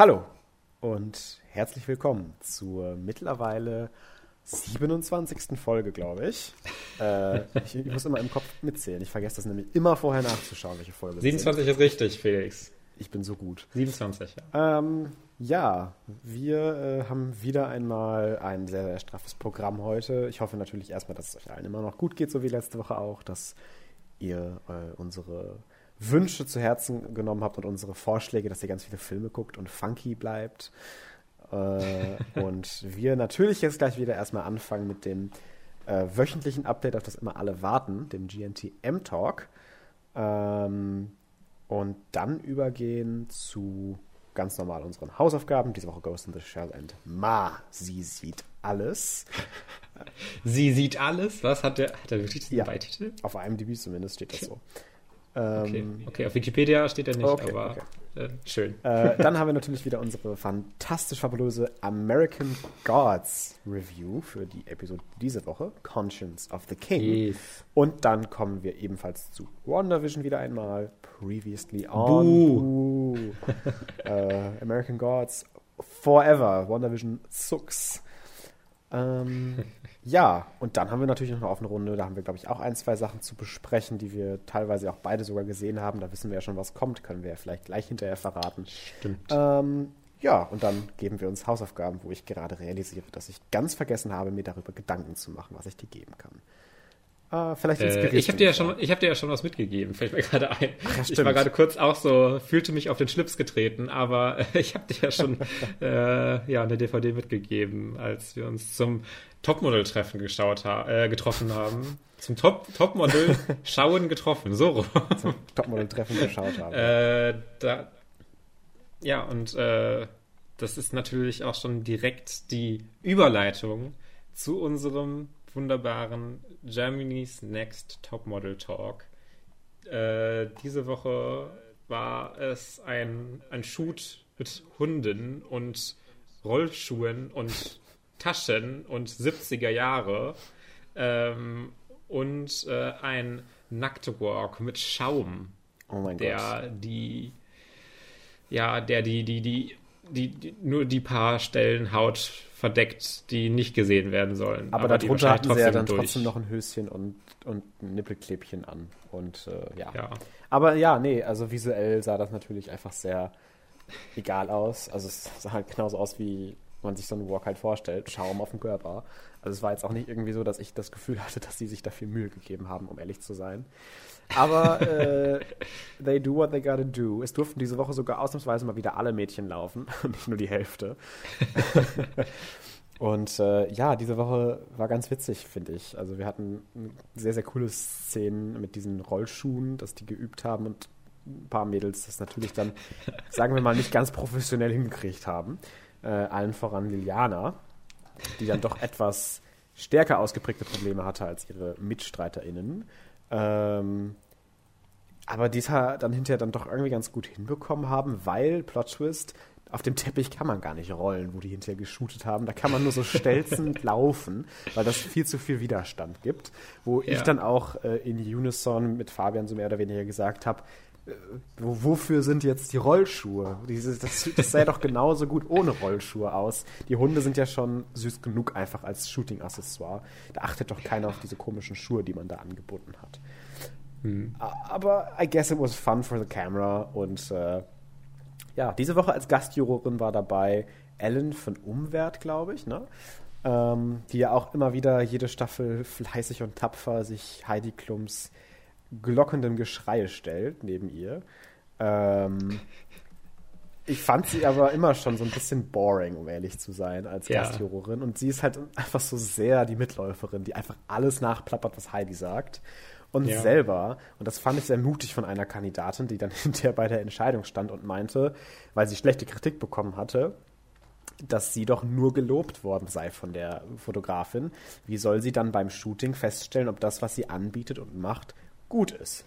Hallo und herzlich willkommen zur mittlerweile 27. Folge, glaube ich. Äh, ich. ich. muss immer im Kopf mitzählen. Ich vergesse das nämlich immer vorher nachzuschauen, welche Folge 27 ist richtig, Felix. Ich bin so gut. 27, ja. Ähm, ja, wir äh, haben wieder einmal ein sehr, sehr straffes Programm heute. Ich hoffe natürlich erstmal, dass es euch allen immer noch gut geht, so wie letzte Woche auch, dass ihr äh, unsere Wünsche zu Herzen genommen habt und unsere Vorschläge, dass ihr ganz viele Filme guckt und funky bleibt. Äh, und wir natürlich jetzt gleich wieder erstmal anfangen mit dem äh, wöchentlichen Update, auf das immer alle warten, dem GNT M-Talk. Ähm, und dann übergehen zu ganz normal unseren Hausaufgaben. Diese Woche Ghost in the Shell and Ma. Sie sieht alles. Sie sieht alles? Was? Hat der, hat der wirklich diesen ja, Beititel? Auf IMDb zumindest steht das so. Okay. Ähm, okay, auf Wikipedia steht er nicht, okay, aber okay. Äh, schön. Äh, dann haben wir natürlich wieder unsere fantastisch fabulöse American Gods Review für die Episode diese Woche, Conscience of the King. Yes. Und dann kommen wir ebenfalls zu WandaVision wieder einmal, Previously on. Buh. äh, American Gods Forever, WandaVision sucks. Ähm, ja, und dann haben wir natürlich noch eine offene Runde. Da haben wir, glaube ich, auch ein, zwei Sachen zu besprechen, die wir teilweise auch beide sogar gesehen haben. Da wissen wir ja schon, was kommt. Können wir ja vielleicht gleich hinterher verraten. Stimmt. Ähm, ja, und dann geben wir uns Hausaufgaben, wo ich gerade realisiere, dass ich ganz vergessen habe, mir darüber Gedanken zu machen, was ich dir geben kann. Uh, vielleicht äh, ich habe dir ja schon, ich habe dir ja schon was mitgegeben, fällt mir gerade ein. Ach, ich war gerade kurz auch so, fühlte mich auf den Schlips getreten, aber äh, ich habe dir ja schon äh, ja eine DVD mitgegeben, als wir uns zum Topmodel-Treffen geschaut ha äh, getroffen haben. Zum Top Topmodel schauen getroffen, so rum. Zum Topmodel-Treffen geschaut haben. Äh, da, ja und äh, das ist natürlich auch schon direkt die Überleitung zu unserem wunderbaren Germany's Next Topmodel Talk. Äh, diese Woche war es ein, ein Shoot mit Hunden und Rollschuhen und Taschen und 70er Jahre ähm, und äh, ein Nacktwalk mit Schaum, oh der Gott. die ja, der die, die, die, die, die, nur die paar Stellen Haut verdeckt, die nicht gesehen werden sollen. Aber, aber darunter hatten sie ja dann durch. trotzdem noch ein Höschen und, und ein Nippelklebchen an. Und äh, ja. ja. Aber ja, nee, also visuell sah das natürlich einfach sehr egal aus. Also es sah halt genauso aus, wie man sich so einen Walk halt vorstellt. Schaum auf dem Körper. Also es war jetzt auch nicht irgendwie so, dass ich das Gefühl hatte, dass sie sich dafür Mühe gegeben haben, um ehrlich zu sein. Aber äh, they do what they gotta do. Es durften diese Woche sogar ausnahmsweise mal wieder alle Mädchen laufen, nicht nur die Hälfte. Und äh, ja, diese Woche war ganz witzig, finde ich. Also wir hatten sehr, sehr coole Szenen mit diesen Rollschuhen, dass die geübt haben und ein paar Mädels das natürlich dann, sagen wir mal, nicht ganz professionell hingekriegt haben. Äh, allen voran Liliana, die dann doch etwas stärker ausgeprägte Probleme hatte als ihre MitstreiterInnen. Ähm, aber die es dann hinterher dann doch irgendwie ganz gut hinbekommen haben, weil, Plot Twist, auf dem Teppich kann man gar nicht rollen, wo die hinterher geshootet haben. Da kann man nur so stelzend laufen, weil das viel zu viel Widerstand gibt. Wo ja. ich dann auch äh, in Unison mit Fabian so mehr oder weniger gesagt habe, wofür sind jetzt die Rollschuhe? Diese, das, das sähe doch genauso gut ohne Rollschuhe aus. Die Hunde sind ja schon süß genug einfach als Shooting-Accessoire. Da achtet doch keiner auf diese komischen Schuhe, die man da angeboten hat. Mhm. Aber I guess it was fun for the camera und äh, ja, diese Woche als Gastjurorin war dabei Ellen von Umwert, glaube ich, ne? Ähm, die ja auch immer wieder jede Staffel fleißig und tapfer sich Heidi Klums glockendem Geschrei stellt neben ihr. Ähm, ich fand sie aber immer schon so ein bisschen boring, um ehrlich zu sein, als ja. Gastjurorin. Und sie ist halt einfach so sehr die Mitläuferin, die einfach alles nachplappert, was Heidi sagt und ja. selber, und das fand ich sehr mutig von einer Kandidatin, die dann hinterher bei der Entscheidung stand und meinte, weil sie schlechte Kritik bekommen hatte, dass sie doch nur gelobt worden sei von der Fotografin. Wie soll sie dann beim Shooting feststellen, ob das, was sie anbietet und macht, gut ist?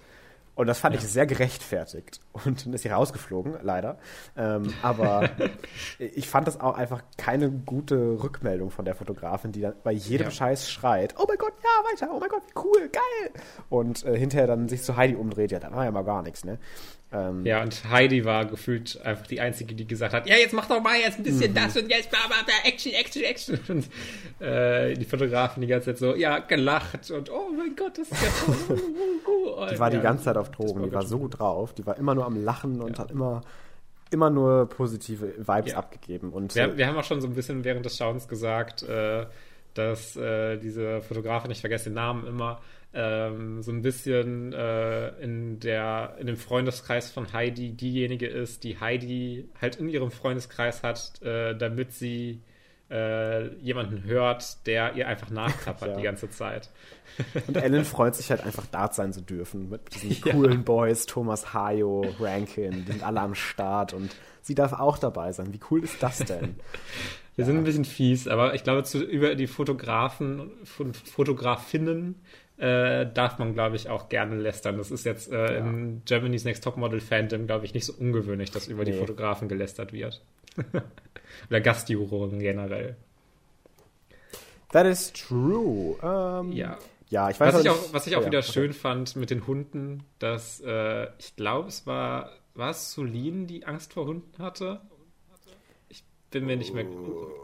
Und das fand ja. ich sehr gerechtfertigt. Und dann ist sie rausgeflogen, leider. Ähm, aber ich fand das auch einfach keine gute Rückmeldung von der Fotografin, die dann bei jedem ja. Scheiß schreit, oh mein Gott, ja, weiter, oh mein Gott, wie cool, geil. Und äh, hinterher dann sich zu Heidi umdreht, ja, da war ja mal gar nichts, ne? Ähm, ja, und Heidi war gefühlt einfach die Einzige, die gesagt hat, ja, jetzt mach doch mal jetzt ein bisschen mhm. das und jetzt bla bla bla, Action, Action, Action. Und äh, die Fotografen die ganze Zeit so, ja, gelacht und oh mein Gott, das ist ja toll. die war die ganze Zeit auf Drogen, die war so gut drauf, die war immer nur am Lachen und ja. hat immer immer nur positive Vibes ja. abgegeben. Und wir, wir, haben auch schon so ein bisschen während des Schauens gesagt, äh, dass äh, diese Fotografin, ich vergesse den Namen immer, ähm, so ein bisschen äh, in der in dem Freundeskreis von Heidi diejenige ist, die Heidi halt in ihrem Freundeskreis hat, äh, damit sie äh, jemanden hört, der ihr einfach nachklappert ja. die ganze Zeit. Und Ellen freut sich halt einfach dort sein zu dürfen mit diesen coolen ja. Boys, Thomas Hayo, Rankin, die sind alle am Start und sie darf auch dabei sein. Wie cool ist das denn? Wir ja. sind ein bisschen fies, aber ich glaube, zu, über die Fotografen und Fotografinnen äh, darf man, glaube ich, auch gerne lästern. Das ist jetzt äh, ja. im Germany's Next Topmodel Fandom, glaube ich, nicht so ungewöhnlich, dass über nee. die Fotografen gelästert wird. Oder Gastjuroren generell. That is true. Um, ähm, ja. Ja, ich weiß was, ich auch, was ich auch oh, wieder ja, schön fand mit den Hunden, dass äh, ich glaube, es war, war es Solin, die Angst vor Hunden hatte? Ich bin mir nicht mehr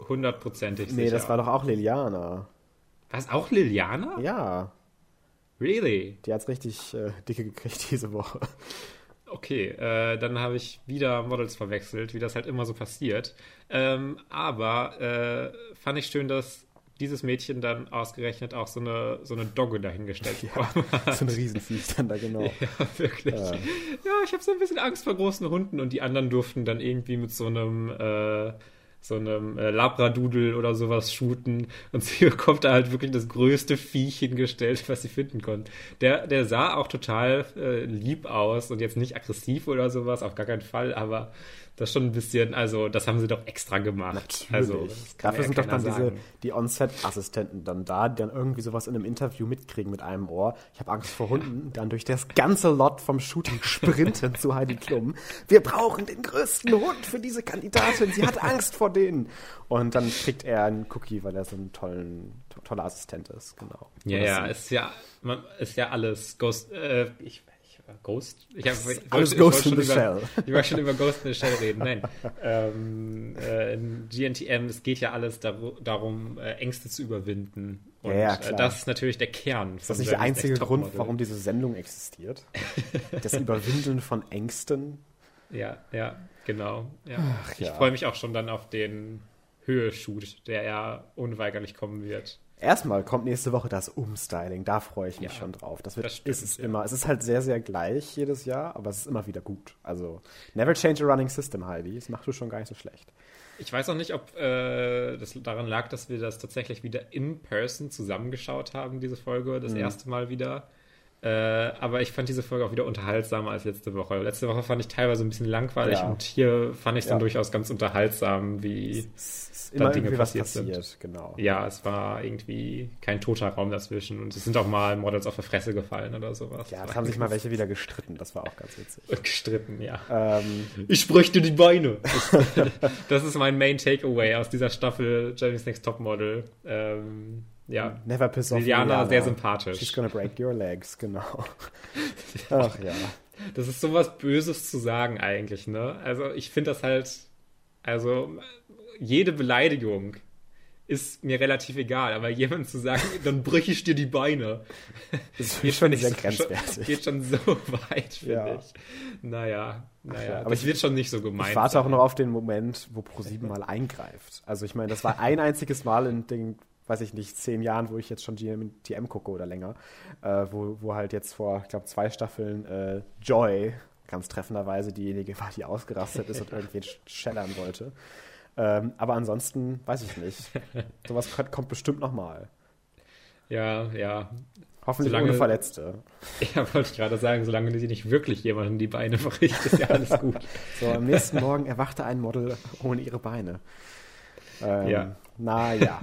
hundertprozentig sicher. Nee, das war doch auch Liliana. War es auch Liliana? Ja. Really? Die hat's richtig äh, dicke gekriegt diese Woche. Okay, äh, dann habe ich wieder Models verwechselt, wie das halt immer so passiert. Ähm, aber äh, fand ich schön, dass dieses Mädchen dann ausgerechnet auch so eine, so eine Dogge dahingestellt ja, So ein Riesenviech dann da, genau. Ja, wirklich. Ja, ja ich habe so ein bisschen Angst vor großen Hunden und die anderen durften dann irgendwie mit so einem äh, so einem äh, Labradudel oder sowas shooten und sie bekommt da halt wirklich das größte Viech hingestellt, was sie finden konnte. Der, der sah auch total äh, lieb aus und jetzt nicht aggressiv oder sowas, auf gar keinen Fall, aber das ist schon ein bisschen, also das haben sie doch extra gemacht. Natürlich. Also, Dafür ja sind doch dann sagen. diese, die On-Set-Assistenten dann da, die dann irgendwie sowas in einem Interview mitkriegen mit einem Ohr. Ich habe Angst vor Hunden, dann durch das ganze Lot vom Shooting sprinten zu Heidi Klum. Wir brauchen den größten Hund für diese Kandidatin. Sie hat Angst vor denen. Und dann kriegt er einen Cookie, weil er so ein tollen, to toller Assistent ist, genau. Ja, ja, ist ja, man, ist ja alles Ghost, äh, ich Ghost? Ich, hab, ich Alles wollte, Ghost ich in the über, Shell. Ich wollte schon über Ghost in the Shell reden. Nein. ähm, äh, in GNTM, es geht ja alles dar darum, äh, Ängste zu überwinden. Und ja, ja, äh, das ist natürlich der Kern. Ist das nicht der einzige Grund, warum diese Sendung existiert? das Überwinden von Ängsten? Ja, ja, genau. Ja. Ach, ich freue mich auch schon dann auf den Höhe-Shoot, der ja unweigerlich kommen wird. Erstmal kommt nächste Woche das Umstyling, da freue ich mich ja, schon drauf. Das, wird, das stimmt, ist es ja. immer. Es ist halt sehr, sehr gleich jedes Jahr, aber es ist immer wieder gut. Also, never change a running system, Heidi. Das machst du schon gar nicht so schlecht. Ich weiß auch nicht, ob äh, das daran lag, dass wir das tatsächlich wieder in person zusammengeschaut haben, diese Folge, das mhm. erste Mal wieder. Äh, aber ich fand diese Folge auch wieder unterhaltsamer als letzte Woche. Letzte Woche fand ich teilweise ein bisschen langweilig ja. und hier fand ich es dann durchaus ganz unterhaltsam, wie da Dinge passiert, passiert, sind. Genau. Ja, es war irgendwie kein toter Raum dazwischen und es sind auch mal Models auf der Fresse gefallen oder sowas. Ja, es haben sich mal welche wieder gestritten, das war auch ganz witzig. gestritten, ja. Ähm, ich bräuchte die Beine. das ist mein Main Takeaway aus dieser Staffel Jeremy's Next Topmodel. Ähm, ja. Never piss off Liliana, Liliana, sehr sympathisch. She's gonna break your legs, genau. Ach ja. Das ist sowas Böses zu sagen eigentlich, ne? Also ich finde das halt, also jede Beleidigung ist mir relativ egal, aber jemand zu sagen, dann brüche ich dir die Beine, das geht schon sehr grenzwertig. Geht schon so weit, finde ja. ich. Naja, naja, aber ich wird schon nicht so gemeint. Ich warte auch noch auf den Moment, wo ProSieben mal eingreift. Also ich meine, das war ein einziges Mal in den weiß ich nicht, zehn Jahren, wo ich jetzt schon GMTM gucke oder länger, äh, wo, wo halt jetzt vor, ich glaube, zwei Staffeln äh, Joy ganz treffenderweise diejenige war, die ausgerastet ist und irgendwen schellern wollte. Ähm, aber ansonsten weiß ich nicht. Sowas kommt bestimmt nochmal. Ja, ja. Hoffentlich solange, ohne Verletzte. Ja, wollte ich gerade sagen, solange sie nicht wirklich jemanden die Beine bricht, ist ja alles gut. so, am nächsten Morgen erwachte ein Model ohne ihre Beine. Ähm, ja. Naja.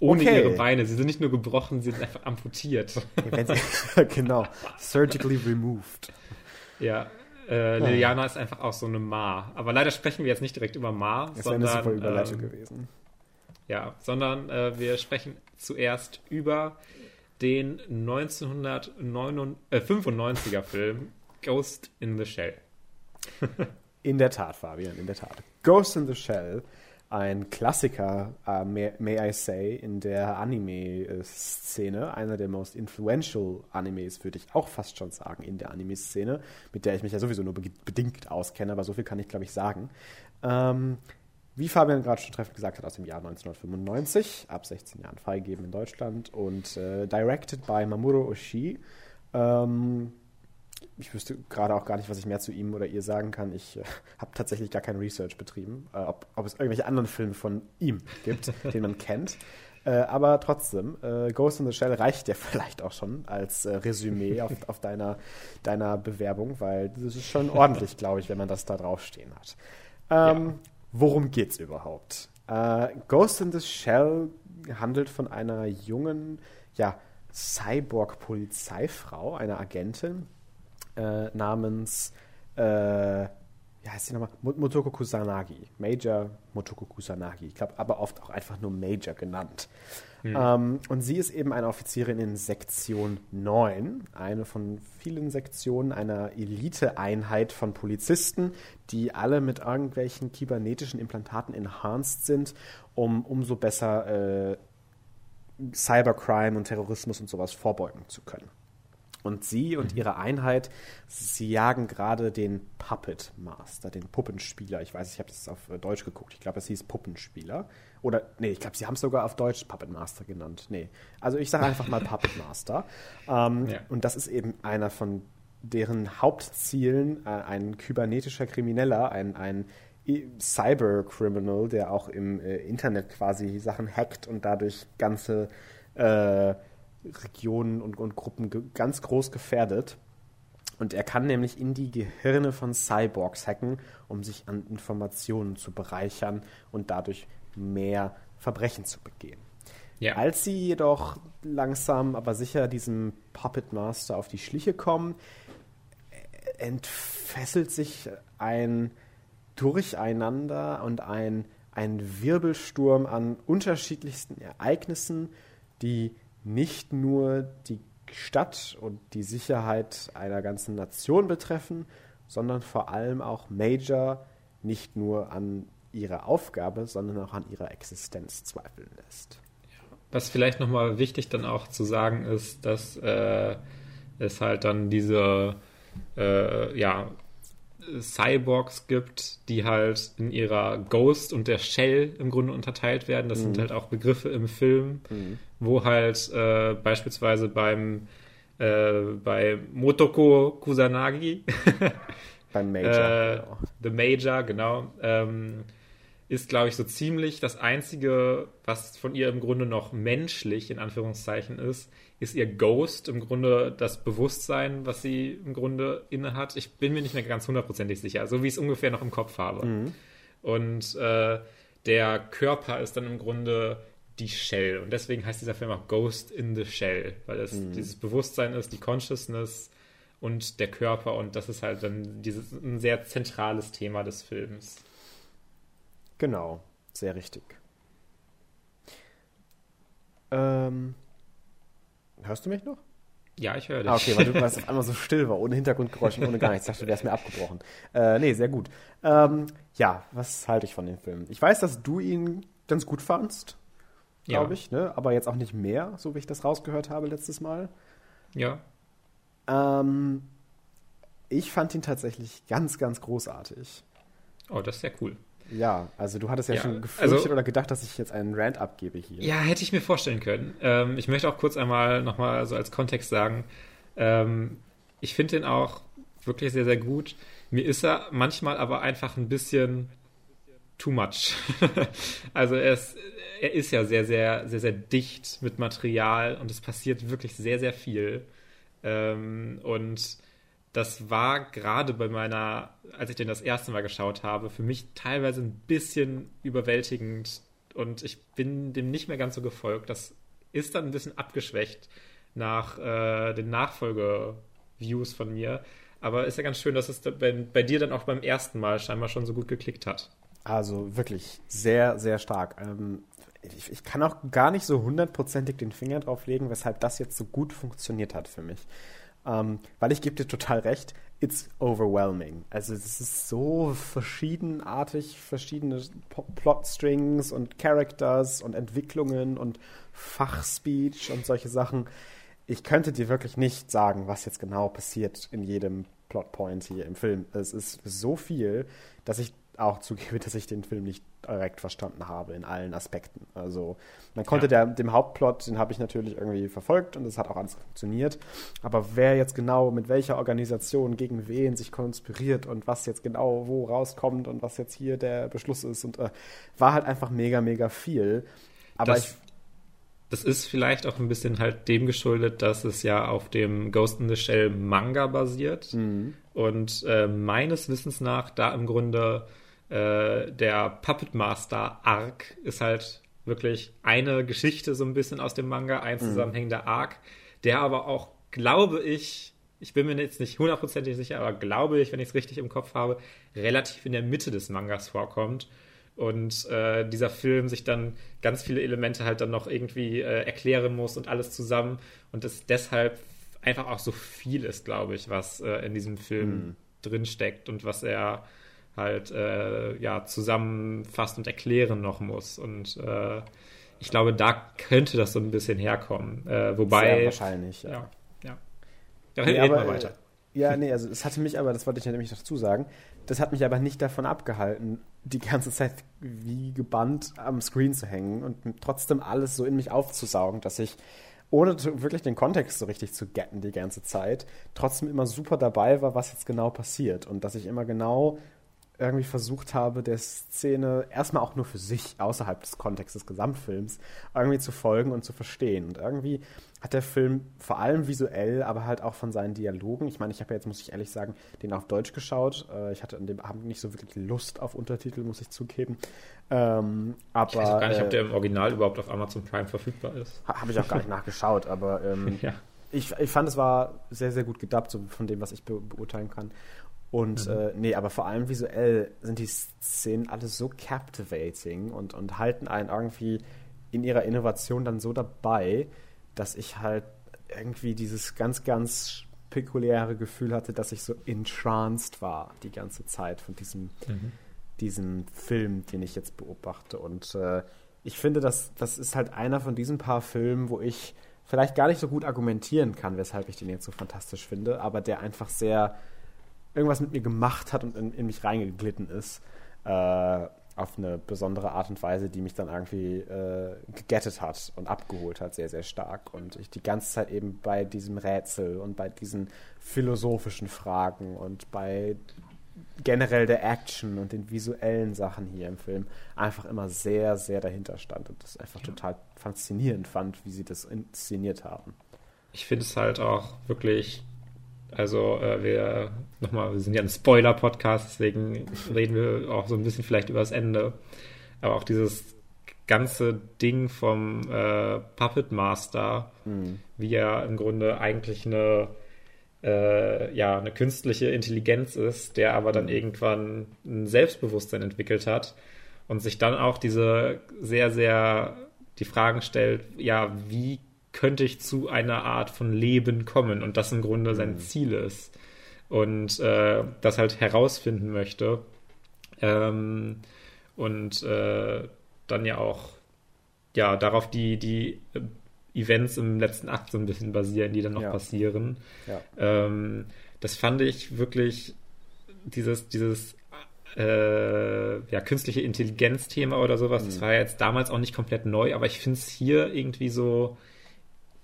Ohne okay. ihre Beine. Sie sind nicht nur gebrochen, sie sind einfach amputiert. Genau. Surgically removed. Ja. Äh, Liliana oh. ist einfach auch so eine Ma. Aber leider sprechen wir jetzt nicht direkt über Ma, das sondern. Wäre eine super Überleitung ähm, gewesen. Ja, sondern äh, wir sprechen zuerst über den 1995er äh, Film Ghost in the Shell. in der Tat, Fabian, in der Tat. Ghost in the Shell, ein Klassiker, uh, may, may, I say, in der Anime-Szene, einer der most influential Animes, würde ich auch fast schon sagen, in der Anime-Szene, mit der ich mich ja sowieso nur be bedingt auskenne, aber so viel kann ich, glaube ich, sagen. Ähm, wie Fabian gerade schon treffend gesagt hat, aus dem Jahr 1995, ab 16 Jahren freigegeben in Deutschland und äh, directed by Mamoru Oshii. Ähm, ich wüsste gerade auch gar nicht, was ich mehr zu ihm oder ihr sagen kann. Ich äh, habe tatsächlich gar kein Research betrieben, äh, ob, ob, es irgendwelche anderen Filme von ihm gibt, den man kennt. Äh, aber trotzdem, äh, Ghost in the Shell reicht ja vielleicht auch schon als äh, Resümee auf, auf deiner, deiner Bewerbung, weil das ist schon ordentlich, glaube ich, wenn man das da draufstehen hat. Ähm, ja. Worum geht's überhaupt? Äh, Ghost in the Shell handelt von einer jungen, ja, Cyborg-Polizeifrau, einer Agentin, äh, namens, äh, wie heißt sie nochmal? Motoko Kusanagi. Major Motoko Kusanagi. Ich glaube, aber oft auch einfach nur Major genannt. Mhm. Ähm, und sie ist eben eine Offizierin in Sektion 9, eine von vielen Sektionen einer Elite-Einheit von Polizisten, die alle mit irgendwelchen kybernetischen Implantaten enhanced sind, um umso besser äh, Cybercrime und Terrorismus und sowas vorbeugen zu können. Und sie und mhm. ihre Einheit, sie jagen gerade den Puppet Master, den Puppenspieler. Ich weiß, ich habe das auf äh, Deutsch geguckt. Ich glaube, es hieß Puppenspieler. Oder, nee, ich glaube, sie haben es sogar auf Deutsch Puppet Master genannt. Nee. Also ich sage einfach mal Puppet Master. Ähm, ja. Und das ist eben einer von deren Hauptzielen, äh, ein kybernetischer Krimineller, ein, ein Cyber-Criminal, der auch im äh, Internet quasi Sachen hackt und dadurch ganze äh, Regionen und, und Gruppen ganz groß gefährdet. Und er kann nämlich in die Gehirne von Cyborgs hacken, um sich an Informationen zu bereichern und dadurch mehr Verbrechen zu begehen. Ja. Als sie jedoch langsam, aber sicher diesem Puppet Master auf die Schliche kommen, entfesselt sich ein Durcheinander und ein, ein Wirbelsturm an unterschiedlichsten Ereignissen, die nicht nur die Stadt und die Sicherheit einer ganzen Nation betreffen, sondern vor allem auch Major nicht nur an ihrer Aufgabe, sondern auch an ihrer Existenz zweifeln lässt. Was vielleicht nochmal wichtig dann auch zu sagen ist, dass äh, es halt dann diese äh, ja, Cyborgs gibt, die halt in ihrer Ghost und der Shell im Grunde unterteilt werden. Das mhm. sind halt auch Begriffe im Film, mhm. wo halt äh, beispielsweise beim äh, bei Motoko Kusanagi beim Major, äh, genau. The Major, genau, ähm, ist, glaube ich, so ziemlich das Einzige, was von ihr im Grunde noch menschlich, in Anführungszeichen, ist, ist ihr Ghost im Grunde das Bewusstsein, was sie im Grunde innehat. Ich bin mir nicht mehr ganz hundertprozentig sicher, so wie ich es ungefähr noch im Kopf habe. Mhm. Und äh, der Körper ist dann im Grunde die Shell. Und deswegen heißt dieser Film auch Ghost in the Shell, weil es mhm. dieses Bewusstsein ist, die Consciousness und der Körper. Und das ist halt dann dieses, ein sehr zentrales Thema des Films. Genau, sehr richtig. Ähm, hörst du mich noch? Ja, ich höre dich. Ah, okay, weil du warst auf einmal so still war, ohne Hintergrundgeräusche, ohne gar nichts. Ich dachte, du wärst mir abgebrochen. Äh, nee, sehr gut. Ähm, ja, was halte ich von dem Film? Ich weiß, dass du ihn ganz gut fandst, glaube ja. ich, ne? aber jetzt auch nicht mehr, so wie ich das rausgehört habe letztes Mal. Ja. Ähm, ich fand ihn tatsächlich ganz, ganz großartig. Oh, das ist sehr cool. Ja, also du hattest ja, ja schon gefürchtet also, oder gedacht, dass ich jetzt einen Rant abgebe hier. Ja, hätte ich mir vorstellen können. Ähm, ich möchte auch kurz einmal nochmal so als Kontext sagen, ähm, ich finde den auch wirklich sehr, sehr gut. Mir ist er manchmal aber einfach ein bisschen too much. also er ist, er ist ja sehr, sehr, sehr, sehr dicht mit Material und es passiert wirklich sehr, sehr viel. Ähm, und das war gerade bei meiner, als ich den das erste Mal geschaut habe, für mich teilweise ein bisschen überwältigend und ich bin dem nicht mehr ganz so gefolgt. Das ist dann ein bisschen abgeschwächt nach äh, den Nachfolge-Views von mir. Aber ist ja ganz schön, dass es bei, bei dir dann auch beim ersten Mal scheinbar schon so gut geklickt hat. Also wirklich sehr, sehr stark. Ähm, ich, ich, kann auch gar nicht so hundertprozentig den Finger drauf legen, weshalb das jetzt so gut funktioniert hat für mich. Ähm, weil ich gebe dir total recht, it's overwhelming. Also es ist so verschiedenartig, verschiedene Plotstrings und Characters und Entwicklungen und Fachspeech und solche Sachen. Ich könnte dir wirklich nicht sagen, was jetzt genau passiert in jedem Plotpoint hier im Film. Es ist so viel, dass ich auch zugebe, dass ich den Film nicht direkt verstanden habe in allen Aspekten. Also man konnte ja. der, dem Hauptplot, den habe ich natürlich irgendwie verfolgt und es hat auch alles funktioniert. Aber wer jetzt genau mit welcher Organisation gegen wen sich konspiriert und was jetzt genau wo rauskommt und was jetzt hier der Beschluss ist und äh, war halt einfach mega, mega viel. Aber das, ich das ist vielleicht auch ein bisschen halt dem geschuldet, dass es ja auf dem Ghost in the Shell Manga basiert. Mhm. Und äh, meines Wissens nach da im Grunde äh, der Puppet Master Arc ist halt wirklich eine Geschichte so ein bisschen aus dem Manga, ein mhm. zusammenhängender Arc, der aber auch, glaube ich, ich bin mir jetzt nicht hundertprozentig sicher, aber glaube ich, wenn ich es richtig im Kopf habe, relativ in der Mitte des Mangas vorkommt. Und äh, dieser Film sich dann ganz viele Elemente halt dann noch irgendwie äh, erklären muss und alles zusammen. Und es deshalb einfach auch so viel ist, glaube ich, was äh, in diesem Film mhm. drinsteckt und was er halt äh, ja zusammenfassen und erklären noch muss. Und äh, ich glaube, da könnte das so ein bisschen herkommen. Äh, wobei. Sehr wahrscheinlich, ja. Ja, ja. ja nee, aber, weiter. Äh, ja, nee, also es hatte mich aber, das wollte ich ja nämlich dazu sagen, das hat mich aber nicht davon abgehalten, die ganze Zeit wie gebannt am Screen zu hängen und trotzdem alles so in mich aufzusaugen, dass ich ohne wirklich den Kontext so richtig zu getten die ganze Zeit, trotzdem immer super dabei war, was jetzt genau passiert und dass ich immer genau irgendwie versucht habe, der Szene erstmal auch nur für sich, außerhalb des Kontextes des Gesamtfilms, irgendwie zu folgen und zu verstehen. Und irgendwie hat der Film vor allem visuell, aber halt auch von seinen Dialogen, ich meine, ich habe ja jetzt, muss ich ehrlich sagen, den auf Deutsch geschaut. Äh, ich hatte an dem Abend nicht so wirklich Lust auf Untertitel, muss ich zugeben. Ähm, aber, ich weiß auch gar nicht, äh, ob der im Original überhaupt auf Amazon Prime verfügbar ist. Habe ich auch gar nicht nachgeschaut, aber ähm, ja. ich, ich fand, es war sehr, sehr gut gedubbt, so von dem, was ich be beurteilen kann. Und mhm. äh, nee, aber vor allem visuell sind die Szenen alles so captivating und, und halten einen irgendwie in ihrer Innovation dann so dabei, dass ich halt irgendwie dieses ganz, ganz pekuläre Gefühl hatte, dass ich so entranced war die ganze Zeit von diesem, mhm. diesem Film, den ich jetzt beobachte. Und äh, ich finde, das, das ist halt einer von diesen paar Filmen, wo ich vielleicht gar nicht so gut argumentieren kann, weshalb ich den jetzt so fantastisch finde, aber der einfach sehr irgendwas mit mir gemacht hat und in, in mich reingeglitten ist. Äh, auf eine besondere Art und Weise, die mich dann irgendwie äh, gegettet hat und abgeholt hat, sehr, sehr stark. Und ich die ganze Zeit eben bei diesem Rätsel und bei diesen philosophischen Fragen und bei generell der Action und den visuellen Sachen hier im Film einfach immer sehr, sehr dahinter stand und das einfach total faszinierend fand, wie sie das inszeniert haben. Ich finde es halt auch wirklich also äh, wir nochmal, wir sind ja ein Spoiler-Podcast, deswegen reden wir auch so ein bisschen vielleicht über das Ende. Aber auch dieses ganze Ding vom äh, Puppet Master, mhm. wie er im Grunde eigentlich eine äh, ja eine künstliche Intelligenz ist, der aber dann mhm. irgendwann ein Selbstbewusstsein entwickelt hat und sich dann auch diese sehr sehr die Fragen stellt, ja, wie könnte ich zu einer Art von Leben kommen und das im Grunde sein mhm. Ziel ist und äh, das halt herausfinden möchte ähm, und äh, dann ja auch ja darauf die die äh, Events im letzten Akt so ein bisschen basieren, die dann noch ja. passieren. Ja. Ähm, das fand ich wirklich dieses dieses äh, ja, künstliche Intelligenz-Thema oder sowas, mhm. das war ja jetzt damals auch nicht komplett neu, aber ich finde es hier irgendwie so,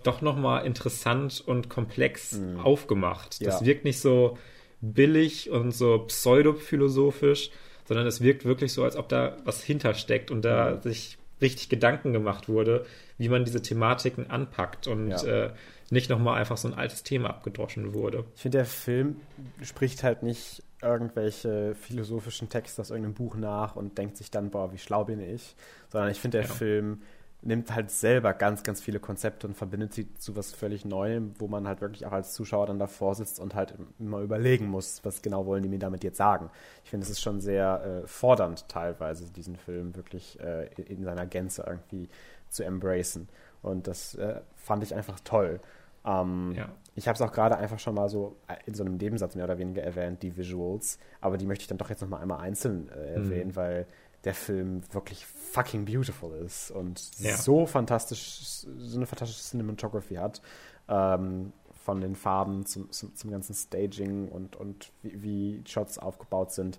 doch nochmal interessant und komplex mhm. aufgemacht. Das ja. wirkt nicht so billig und so pseudophilosophisch, sondern es wirkt wirklich so, als ob da was hintersteckt und da mhm. sich richtig Gedanken gemacht wurde, wie man diese Thematiken anpackt und ja. äh, nicht nochmal einfach so ein altes Thema abgedroschen wurde. Ich finde, der Film spricht halt nicht irgendwelche philosophischen Texte aus irgendeinem Buch nach und denkt sich dann, boah, wie schlau bin ich, sondern ich finde, der ja. Film nimmt halt selber ganz, ganz viele Konzepte und verbindet sie zu was völlig Neuem, wo man halt wirklich auch als Zuschauer dann davor sitzt und halt immer überlegen muss, was genau wollen die mir damit jetzt sagen. Ich finde, es ist schon sehr äh, fordernd teilweise, diesen Film wirklich äh, in seiner Gänze irgendwie zu embracen. Und das äh, fand ich einfach toll. Ähm, ja. Ich habe es auch gerade einfach schon mal so in so einem Nebensatz mehr oder weniger erwähnt, die Visuals, aber die möchte ich dann doch jetzt nochmal einmal einzeln äh, erwähnen, mhm. weil der Film wirklich fucking beautiful ist und ja. so fantastisch, so eine fantastische Cinematography hat. Ähm, von den Farben zum, zum, zum, ganzen Staging und, und wie, wie Shots aufgebaut sind.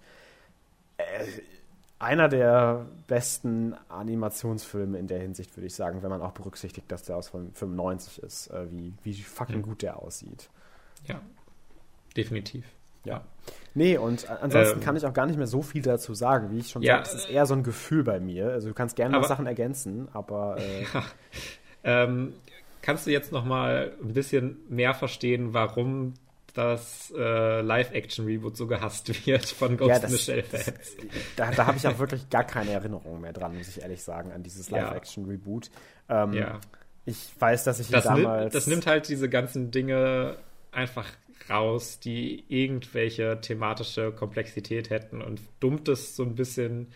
Äh, einer der besten Animationsfilme in der Hinsicht, würde ich sagen, wenn man auch berücksichtigt, dass der aus 95 ist, äh, wie, wie fucking ja. gut der aussieht. Ja, definitiv. Ja. Nee, und ansonsten ähm, kann ich auch gar nicht mehr so viel dazu sagen. Wie ich schon ja, sagte, es ist eher so ein Gefühl bei mir. Also du kannst gerne noch Sachen ergänzen, aber. Äh, ja. ähm, kannst du jetzt noch mal ein bisschen mehr verstehen, warum das äh, Live-Action-Reboot so gehasst wird von Ghost ja, das, in the Shell-Fans. Da, da habe ich auch wirklich gar keine Erinnerung mehr dran, muss ich ehrlich sagen, an dieses Live-Action-Reboot. Ähm, ja. Ich weiß, dass ich das damals. Nimmt, das nimmt halt diese ganzen Dinge einfach raus, die irgendwelche thematische Komplexität hätten und dummt es so ein bisschen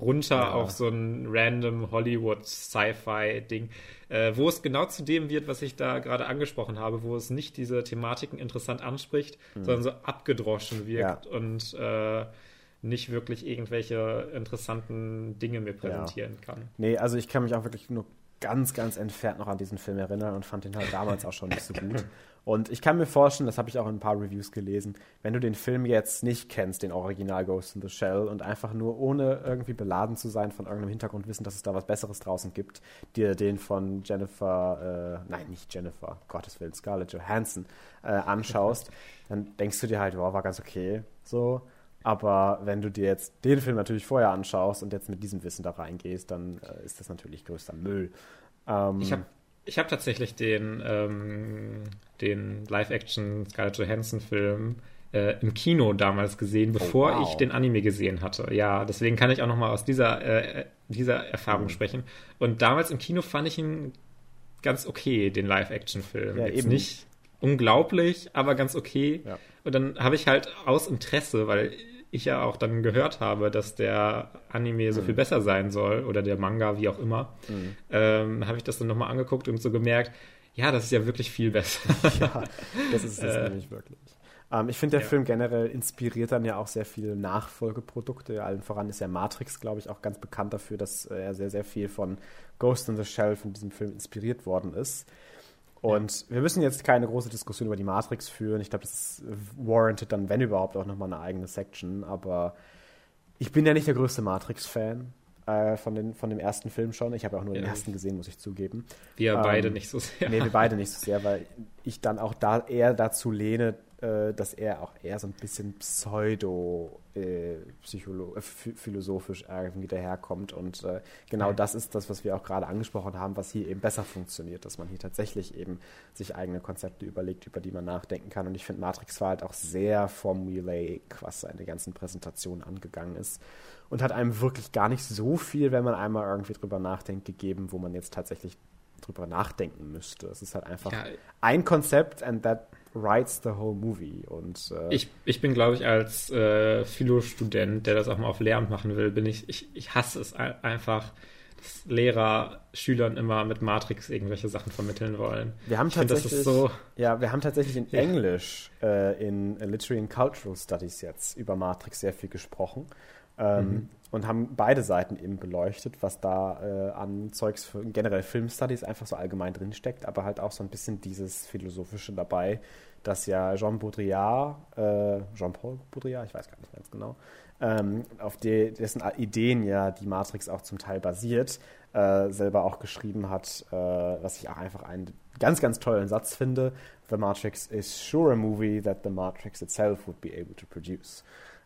runter ja. auf so ein random Hollywood-Sci-Fi-Ding, äh, wo es genau zu dem wird, was ich da gerade angesprochen habe, wo es nicht diese Thematiken interessant anspricht, mhm. sondern so abgedroschen wirkt ja. und äh, nicht wirklich irgendwelche interessanten Dinge mir präsentieren ja. kann. Nee, also ich kann mich auch wirklich nur ganz, ganz entfernt noch an diesen Film erinnern und fand den halt damals auch schon nicht so gut. Und ich kann mir vorstellen, das habe ich auch in ein paar Reviews gelesen, wenn du den Film jetzt nicht kennst, den Original Ghost in the Shell, und einfach nur ohne irgendwie beladen zu sein von irgendeinem Hintergrund wissen, dass es da was Besseres draußen gibt, dir den von Jennifer, äh, nein, nicht Jennifer, Gottes Willen, Scarlett Johansson äh, anschaust, dann denkst du dir halt, wow, war ganz okay, so. Aber wenn du dir jetzt den Film natürlich vorher anschaust und jetzt mit diesem Wissen da reingehst, dann äh, ist das natürlich größter Müll. Ähm, ich habe ich hab tatsächlich den, ähm, den Live-Action Scarlett Johansson-Film äh, im Kino damals gesehen, oh, bevor oh, wow. ich den Anime gesehen hatte. Ja, deswegen kann ich auch nochmal aus dieser, äh, dieser Erfahrung mhm. sprechen. Und damals im Kino fand ich ihn ganz okay, den Live-Action-Film. Ja, eben. nicht unglaublich, aber ganz okay. Ja. Und dann habe ich halt aus Interesse, weil ich ja auch dann gehört habe, dass der Anime so mhm. viel besser sein soll oder der Manga, wie auch immer, mhm. ähm, habe ich das dann nochmal angeguckt und so gemerkt, ja, das ist ja wirklich viel besser. ja, das ist es äh, nämlich wirklich. Ähm, ich finde, der ja. Film generell inspiriert dann ja auch sehr viele Nachfolgeprodukte. Allen voran ist ja Matrix, glaube ich, auch ganz bekannt dafür, dass er sehr, sehr viel von Ghost in the Shell von diesem Film inspiriert worden ist. Und wir müssen jetzt keine große Diskussion über die Matrix führen. Ich glaube, das warranted dann, wenn überhaupt, auch nochmal eine eigene Section. Aber ich bin ja nicht der größte Matrix-Fan äh, von, von dem ersten Film schon. Ich habe auch nur ja. den ersten gesehen, muss ich zugeben. Wir ähm, beide nicht so sehr. Nee, wir beide nicht so sehr, weil ich dann auch da eher dazu lehne, äh, dass er auch eher so ein bisschen pseudo äh, äh, philosophisch irgendwie daherkommt. Und äh, genau ja. das ist das, was wir auch gerade angesprochen haben, was hier eben besser funktioniert, dass man hier tatsächlich eben sich eigene Konzepte überlegt, über die man nachdenken kann. Und ich finde, Matrix war halt auch sehr formulaic, was seine ganzen Präsentationen angegangen ist. Und hat einem wirklich gar nicht so viel, wenn man einmal irgendwie drüber nachdenkt, gegeben, wo man jetzt tatsächlich drüber nachdenken müsste. Es ist halt einfach ja. ein Konzept and that writes the whole movie. Und, äh, ich, ich bin, glaube ich, als äh, Philo-Student, der das auch mal auf Lehramt machen will, bin ich, ich, ich hasse es einfach, dass Lehrer Schülern immer mit Matrix irgendwelche Sachen vermitteln wollen. Wir haben ich tatsächlich, find, so, ja, wir haben tatsächlich in ja. Englisch äh, in Literary and Cultural Studies jetzt über Matrix sehr viel gesprochen. Ähm, mhm. Und haben beide Seiten eben beleuchtet, was da äh, an Zeugs für generell Filmstudies einfach so allgemein drinsteckt, aber halt auch so ein bisschen dieses Philosophische dabei, dass ja Jean Baudrillard, äh, Jean-Paul Baudrillard, ich weiß gar nicht ganz genau, ähm, auf die, dessen Ideen ja die Matrix auch zum Teil basiert, äh, selber auch geschrieben hat, äh, was ich auch einfach einen ganz, ganz tollen Satz finde. The Matrix is sure a movie that the Matrix itself would be able to produce.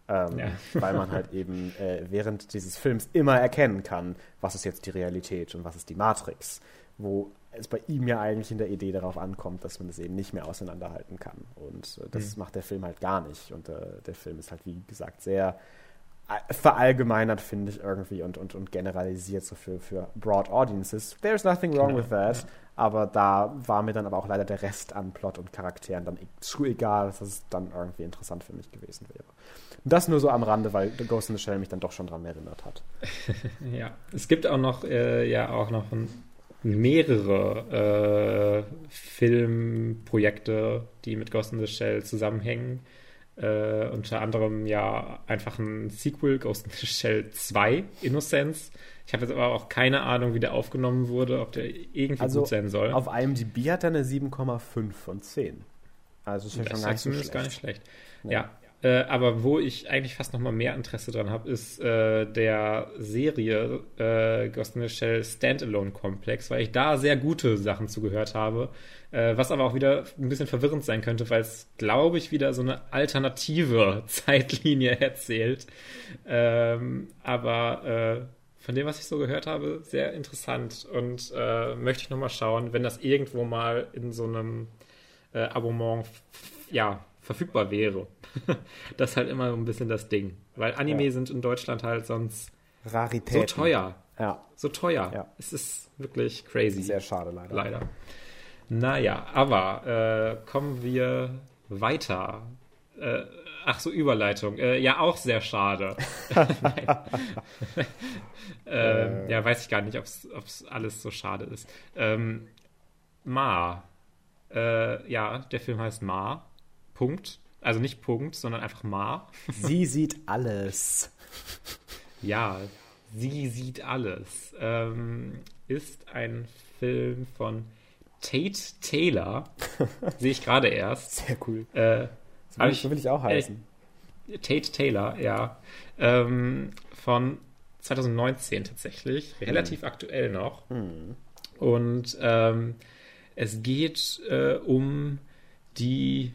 Ähm, ja. weil man halt eben äh, während dieses Films immer erkennen kann, was ist jetzt die Realität und was ist die Matrix, wo es bei ihm ja eigentlich in der Idee darauf ankommt, dass man es eben nicht mehr auseinanderhalten kann. Und äh, das mhm. macht der Film halt gar nicht. Und äh, der Film ist halt, wie gesagt, sehr äh, verallgemeinert, finde ich irgendwie, und, und, und generalisiert so für, für Broad Audiences. There's nothing wrong genau. with that. Aber da war mir dann aber auch leider der Rest an Plot und Charakteren dann zu egal, dass es dann irgendwie interessant für mich gewesen wäre. Das nur so am Rande, weil Ghost in the Shell mich dann doch schon dran erinnert hat. ja, es gibt auch noch, äh, ja, auch noch mehrere äh, Filmprojekte, die mit Ghost in the Shell zusammenhängen. Äh, unter anderem ja einfach ein Sequel, Ghost in the Shell 2, Innocence. Ich habe jetzt aber auch keine Ahnung, wie der aufgenommen wurde, ob der irgendwie Also gut sein soll. auf IMDb hat er eine 7,5 von 10. Also ist ja Das schon ist gar ja nicht so schlecht. gar nicht schlecht. Nee. Ja, äh, aber wo ich eigentlich fast noch mal mehr Interesse dran habe, ist äh, der Serie äh, Ghost in the Shell Standalone Complex, weil ich da sehr gute Sachen zugehört habe, äh, was aber auch wieder ein bisschen verwirrend sein könnte, weil es, glaube ich, wieder so eine alternative Zeitlinie erzählt. Ähm, aber äh, von dem, was ich so gehört habe, sehr interessant und äh, möchte ich noch mal schauen, wenn das irgendwo mal in so einem äh, Abonnement ja, verfügbar wäre. das ist halt immer ein bisschen das Ding. Weil Anime Ja. sind in Deutschland halt sonst so Raritäten. teuer. Ja, So teuer. Ja. Es ist wirklich crazy. sehr schade leider. Leider. Naja, aber äh, kommen wir weiter. Äh, ach so, Überleitung. Äh, ja, auch sehr schade. Ähm, Äh. Ja, weiß ich gar nicht, ob es alles so schade ist. Ähm, Ma. Äh, ja, der Film heißt Ma. Punkt. Also nicht Punkt, sondern einfach Ma. Sie sieht alles. Ja, sie sieht alles. Ähm, ist ein Film von Tate Taylor. Sehe ich gerade erst. Sehr cool. Äh, So will, ich, so will ich auch heißen. Tate Taylor, ja. Ähm, von 2019 tatsächlich. Relativ aktuell noch. Und ähm, es geht äh, um die.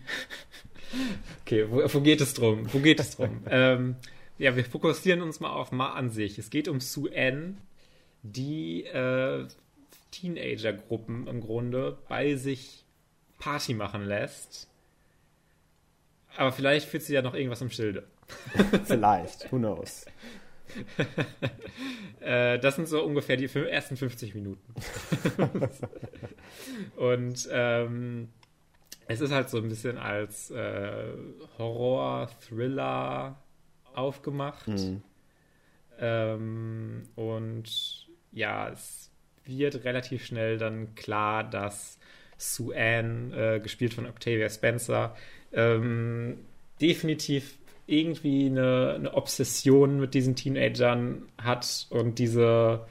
okay, wo, wo geht es drum? Wo geht es drum? ähm, ja, wir fokussieren uns mal auf Ma an sich. Es geht um Sue Ann, die äh, Teenager-Gruppen im Grunde bei sich Party machen lässt. Aber vielleicht führt sie ja noch irgendwas im Schilde. Vielleicht. Who knows? Äh, das sind so ungefähr die ersten 50 Minuten. Und ähm, es ist halt so ein bisschen als äh, Horror-Thriller aufgemacht. Ähm, und ja, es wird relativ schnell dann klar, dass Sue Ann, äh, gespielt von Octavia Spencer, ähm, definitiv irgendwie eine, eine Obsession mit diesen Teenagern hat und diese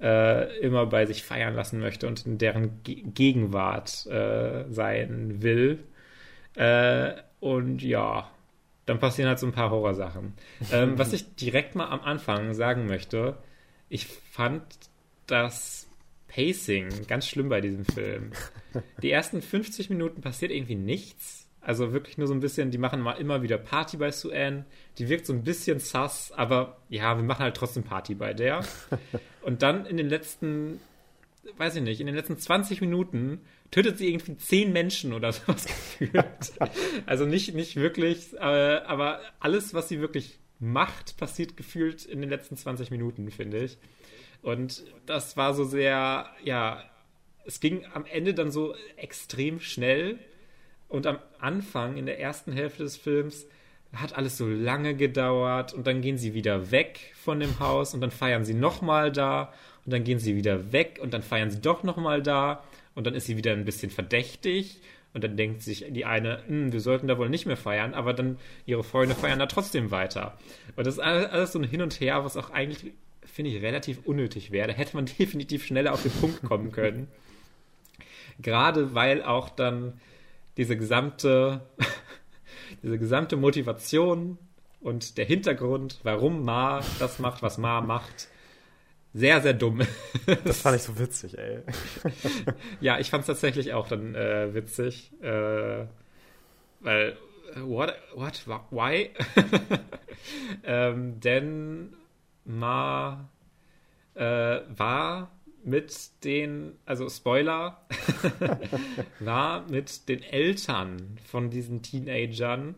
äh, immer bei sich feiern lassen möchte und in deren Ge Gegenwart äh, sein will. Äh, und ja, dann passieren halt so ein paar Horrorsachen. Ähm, was ich direkt mal am Anfang sagen möchte, ich fand das Pacing ganz schlimm bei diesem Film. Die ersten 50 Minuten passiert irgendwie nichts. Also wirklich nur so ein bisschen, die machen mal immer wieder Party bei Sue Ann. Die wirkt so ein bisschen sass, aber ja, wir machen halt trotzdem Party bei der. Und dann in den letzten, weiß ich nicht, in den letzten 20 Minuten tötet sie irgendwie 10 Menschen oder sowas gefühlt. Also nicht, nicht wirklich, äh, aber alles, was sie wirklich macht, passiert gefühlt in den letzten 20 Minuten, finde ich. Und das war so sehr, ja, es ging am Ende dann so extrem schnell. Und am Anfang, in der ersten Hälfte des Films, hat alles so lange gedauert und dann gehen sie wieder weg von dem Haus und dann feiern sie nochmal da und dann gehen sie wieder weg und dann feiern sie doch nochmal da und dann ist sie wieder ein bisschen verdächtig und dann denkt sich die eine, "Hm, wir sollten da wohl nicht mehr feiern, aber dann ihre Freunde feiern da trotzdem weiter. Und das ist alles, alles so ein Hin und Her, was auch eigentlich, finde ich, relativ unnötig wäre. Da hätte man definitiv schneller auf den Punkt kommen können. Gerade weil auch dann diese gesamte, diese gesamte Motivation und der Hintergrund, warum Ma das macht, was Ma macht, sehr, sehr dumm. Das fand ich so witzig, ey. ja, ich fand es tatsächlich auch dann äh, witzig, äh, weil, äh, what, what, why? ähm, denn Ma äh, war mit den, also Spoiler, war mit den Eltern von diesen Teenagern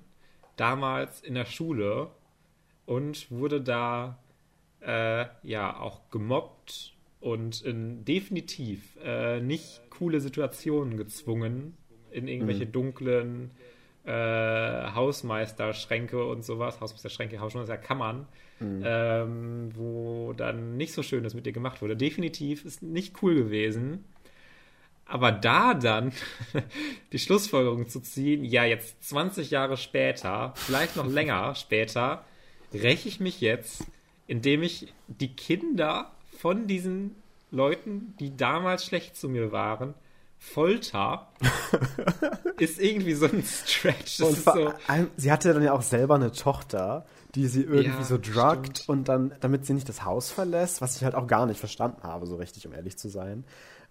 damals in der Schule und wurde da äh, ja auch gemobbt und in definitiv äh, nicht coole Situationen gezwungen, in irgendwelche dunklen äh, Hausmeisterschränke und sowas, Hausmeisterschränke, Hausmeisterkammern, mhm. ähm, wo dann nicht so schön das mit dir gemacht wurde. Definitiv ist nicht cool gewesen. Aber da dann die Schlussfolgerung zu ziehen, ja, jetzt 20 Jahre später, vielleicht noch länger später, räche ich mich jetzt, indem ich die Kinder von diesen Leuten, die damals schlecht zu mir waren, Folter, ist irgendwie so ein Stretch. Und so sie hatte dann ja auch selber eine Tochter, die sie irgendwie ja, so drugt stimmt. und dann, damit sie nicht das Haus verlässt, was ich halt auch gar nicht verstanden habe, so richtig, um ehrlich zu sein.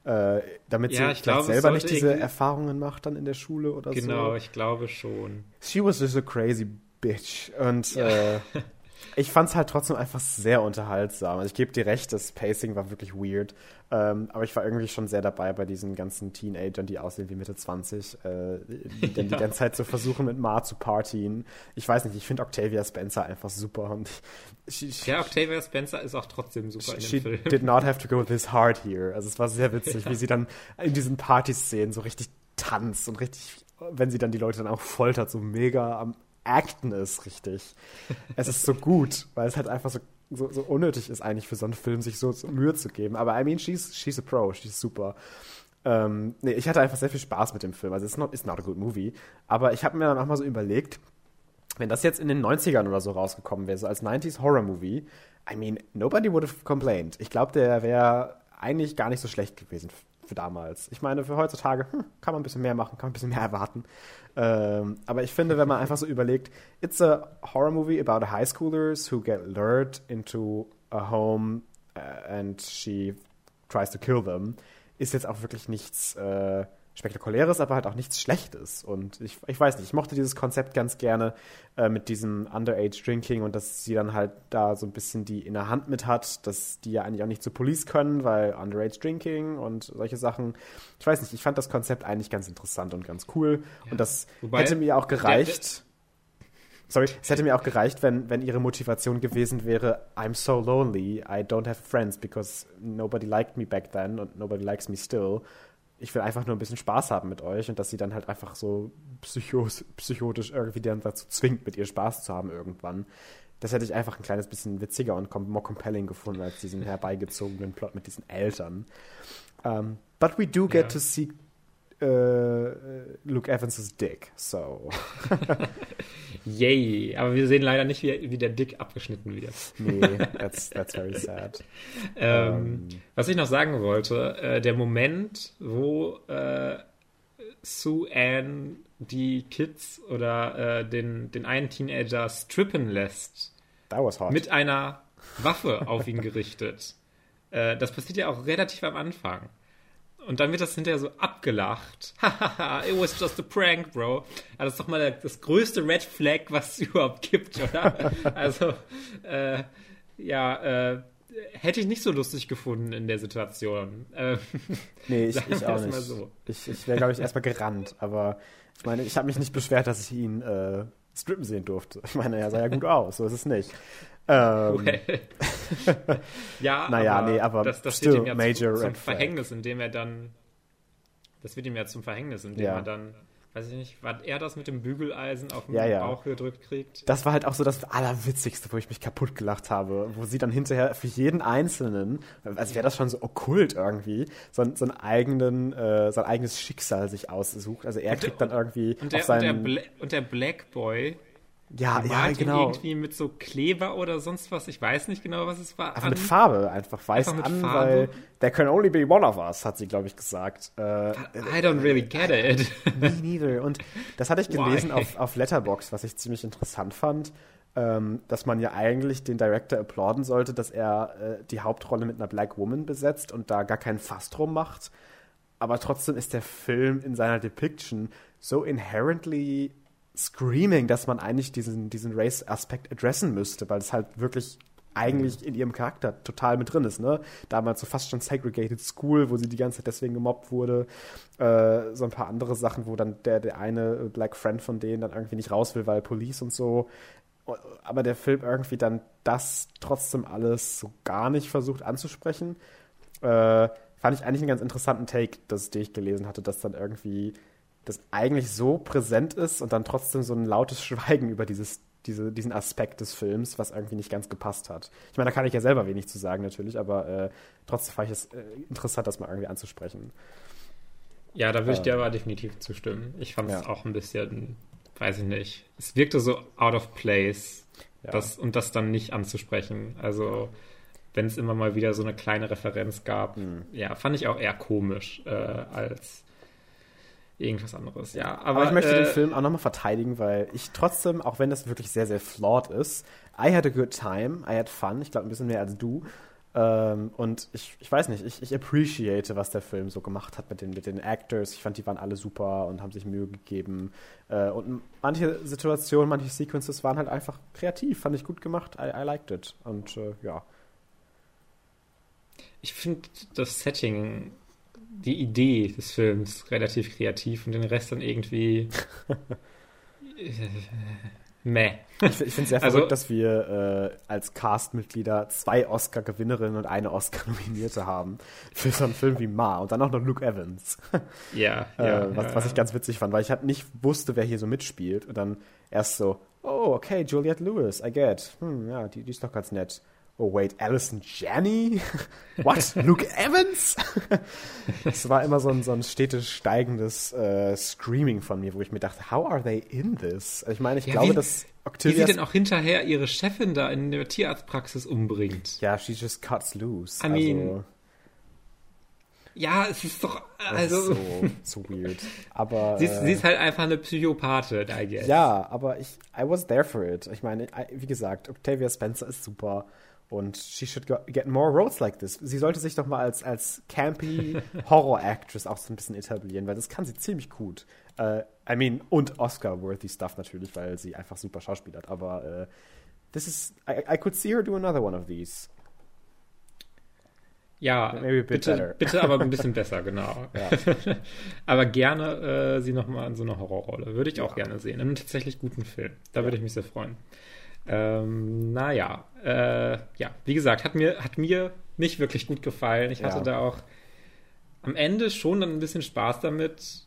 Äh, damit ja, sie glaube, selber nicht diese Erfahrungen macht dann in der Schule oder genau, so. Genau, ich glaube schon. She was just a crazy bitch. Und ja. äh, ich fand es halt trotzdem einfach sehr unterhaltsam. Also ich gebe dir recht, das Pacing war wirklich weird. Ähm, aber ich war irgendwie schon sehr dabei bei diesen ganzen Teenagern, die aussehen wie Mitte 20, äh, die dann ja. die ganze Zeit so versuchen, mit Ma zu partien. Ich weiß nicht, ich finde Octavia Spencer einfach super. Und she, she, ja, Octavia Spencer ist auch trotzdem super she, in dem Film. did not have to go this hard here. Also es war sehr witzig, ja. wie sie dann in diesen Partyszenen so richtig tanzt und richtig, wenn sie dann die Leute dann auch foltert, so mega am Acten ist richtig. es ist so gut, weil es halt einfach so, so, so, unnötig ist, eigentlich für so einen Film, sich so, so Mühe zu geben. Aber I mean, she's, she's a pro, she's super. Ähm, nee, ich hatte einfach sehr viel Spaß mit dem Film. Also, it's not, it's not a good movie. Aber ich habe mir dann auch mal so überlegt, wenn das jetzt in den 90ern oder so rausgekommen wäre, so als 90s Horror-Movie, I mean, nobody would have complained. Ich glaube, der wäre eigentlich gar nicht so schlecht gewesen für damals. Ich meine, für heutzutage hm, kann man ein bisschen mehr machen, kann man ein bisschen mehr erwarten. Ähm, aber ich finde, wenn man einfach so überlegt, it's a horror movie about high schoolers who get lured into a home uh, and she tries to kill them, ist jetzt auch wirklich nichts äh, Spektakuläres, aber halt auch nichts Schlechtes. Und ich, ich weiß nicht, ich mochte dieses Konzept ganz gerne äh, mit diesem Underage Drinking und dass sie dann halt da so ein bisschen die in der Hand mit hat, dass die ja eigentlich auch nicht zur Police können, weil Underage Drinking und solche Sachen. Ich weiß nicht, ich fand das Konzept eigentlich ganz interessant und ganz cool. Ja. Und das Wobei, hätte mir auch gereicht. sorry, es hätte mir auch gereicht, wenn, wenn ihre Motivation gewesen wäre, I'm so lonely, I don't have friends because nobody liked me back then and nobody likes me still ich will einfach nur ein bisschen Spaß haben mit euch und dass sie dann halt einfach so psychos, psychotisch irgendwie dann dazu zwingt, mit ihr Spaß zu haben irgendwann. Das hätte ich einfach ein kleines bisschen witziger und more compelling gefunden als diesen herbeigezogenen Plot mit diesen Eltern. Um, ähm, but we do get ja. to see Luke Evans' Dick, so. Yay. Aber wir sehen leider nicht, wie, wie der Dick abgeschnitten wird. Nee, that's, that's very sad. ähm, um. Was ich noch sagen wollte, äh, der Moment, wo äh, Sue Ann die Kids oder äh, den, den einen Teenager strippen lässt. That was hot. Mit einer Waffe auf ihn gerichtet. Äh, das passiert ja auch relativ am Anfang. Und dann wird das hinterher so abgelacht. Hahaha, it was just a prank, bro. Also das ist doch mal das größte Red Flag, was es überhaupt gibt, oder? also, äh, ja, äh, hätte ich nicht so lustig gefunden in der Situation. Äh, nee, ich, ich auch nicht. So. Ich, ich wäre, glaube ich, erstmal gerannt. Aber ich meine, ich habe mich nicht beschwert, dass ich ihn äh, strippen sehen durfte. Ich meine, er sah ja gut aus, so ist es nicht. Ähm, ja, naja, aber nee, aber das, das wird ihm ja major zum, zum Verhängnis, indem er dann. Das wird ihm ja zum Verhängnis, indem ja. er dann weiß ich nicht, war er das mit dem Bügeleisen auf den ja, ja. Bauch gedrückt kriegt? Das war halt auch so das Allerwitzigste, wo ich mich kaputt gelacht habe, wo sie dann hinterher für jeden Einzelnen, also wäre das schon so okkult irgendwie, so, so einen eigenen, äh, sein eigenes Schicksal sich aussucht. Also er kriegt dann irgendwie und der, auf seinen... Und der, Bla und der Black Boy ja, ja, genau. irgendwie mit so Kleber oder sonst was. Ich weiß nicht genau, was es war. Einfach an. mit Farbe, einfach weiß einfach an, Farbe. weil there can only be one of us, hat sie, glaube ich, gesagt. Äh, I don't really get it. Me neither. Und das hatte ich gelesen auf, auf Letterbox, was ich ziemlich interessant fand. Ähm, dass man ja eigentlich den Director applauden sollte, dass er äh, die Hauptrolle mit einer Black Woman besetzt und da gar keinen Fass drum macht. Aber trotzdem ist der Film in seiner Depiction so inherently screaming, dass man eigentlich diesen, diesen Race-Aspekt adressen müsste, weil es halt wirklich eigentlich in ihrem Charakter total mit drin ist, ne? Damals so fast schon Segregated School, wo sie die ganze Zeit deswegen gemobbt wurde. Äh, so ein paar andere Sachen, wo dann der, der eine Black Friend von denen dann irgendwie nicht raus will, weil Police und so. Aber der Film irgendwie dann das trotzdem alles so gar nicht versucht anzusprechen. Äh, fand ich eigentlich einen ganz interessanten Take, den ich gelesen hatte, dass dann irgendwie das eigentlich so präsent ist und dann trotzdem so ein lautes Schweigen über dieses, diese, diesen Aspekt des Films, was irgendwie nicht ganz gepasst hat. Ich meine, da kann ich ja selber wenig zu sagen natürlich, aber äh, trotzdem fand ich es äh, interessant, das mal irgendwie anzusprechen. Ja, da würde ich dir aber definitiv zustimmen. Ich fand es ja. auch ein bisschen, weiß ich nicht. Es wirkte so out of place, ja. das, und das dann nicht anzusprechen. Also, wenn es immer mal wieder so eine kleine Referenz gab, mhm. ja, fand ich auch eher komisch äh, als irgendwas anderes. Ja, aber, aber ich möchte äh, den Film auch nochmal verteidigen, weil ich trotzdem, auch wenn das wirklich sehr, sehr flawed ist, I had a good time, I had fun, ich glaube ein bisschen mehr als du. Ähm, und ich, ich weiß nicht, ich, ich appreciate, was der Film so gemacht hat mit den, mit den Actors. Ich fand, die waren alle super und haben sich Mühe gegeben. Äh, und manche Situationen, manche Sequences waren halt einfach kreativ, fand ich gut gemacht. I, I liked it. Und äh, ja. Ich finde das Setting, die Idee des Films relativ kreativ und den Rest dann irgendwie. Äh, Meh. Ich, ich finde es sehr also, verrückt, dass wir äh, als Cast-Mitglieder zwei Oscar-Gewinnerinnen und eine Oscar-Nominierte haben für so einen Film wie Ma und dann auch noch Luke Evans. Ja, äh, ja, was, ja. was ich ganz witzig fand, weil ich halt nicht wusste, wer hier so mitspielt und dann erst so, oh, okay, Juliette Lewis, I get. Hm, ja, die, die ist doch ganz nett. Oh wait, Alison Janney? What? Luke Evans? Es war immer so ein, so ein stetig steigendes äh, Screaming von mir, wo ich mir dachte, how are they in this? Ich meine, ich ja, glaube, wie, dass Octavia... Wie sie denn auch hinterher ihre Chefin da in der Tierarztpraxis umbringt. Ja, she just cuts loose. I mean... Also, ja, es ist doch, also. Ist so, so weird. Aber. sie, ist, äh, sie ist halt einfach eine Psychopathin, I guess. Ja, aber ich, I was there for it. Ich meine, I, wie gesagt, Octavia Spencer ist super. Und she should get more roles like this. Sie sollte sich doch mal als, als campy Horror-Actress auch so ein bisschen etablieren, weil das kann sie ziemlich gut. Uh, I mean, und Oscar-worthy Stuff natürlich, weil sie einfach super Schauspiel hat. Aber uh, this is, I, I could see her do another one of these. Ja, bitte, bitte aber ein bisschen besser, genau. Ja. aber gerne äh, sie nochmal in so einer Horrorrolle. Würde ich auch ja. gerne sehen. In einem tatsächlich guten Film. Da ja. würde ich mich sehr freuen. Ähm, naja, äh, ja, wie gesagt, hat mir, hat mir nicht wirklich gut gefallen. Ich hatte ja. da auch am Ende schon dann ein bisschen Spaß damit,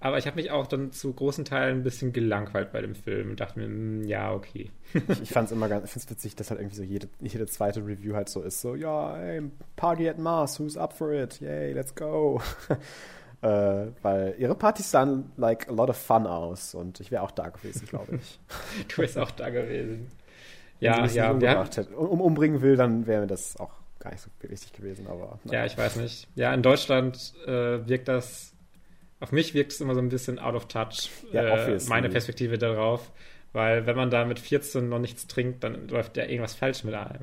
aber ich habe mich auch dann zu großen Teilen ein bisschen gelangweilt bei dem Film und dachte mir, mh, hm, ja, okay. ich, ich fand es immer ganz, ich find's witzig, dass halt irgendwie so jede, jede zweite Review halt so ist, so, ja, hey, Party at Mars, who's up for it? Yay, let's go. Äh, weil ihre Partys sahen like a lot of fun aus und ich wäre auch da gewesen, glaube ich. du wärst auch da gewesen. Ja, ja. Umgebracht hätte, um, umbringen will, dann wäre mir das auch gar nicht so wichtig gewesen, aber. Ja, ich weiß nicht. Ja, in Deutschland äh, wirkt das, auf mich wirkt es immer so ein bisschen out of touch, ja, äh, meine Perspektive darauf. Weil wenn man da mit 14 noch nichts trinkt, dann läuft ja irgendwas falsch mit einem.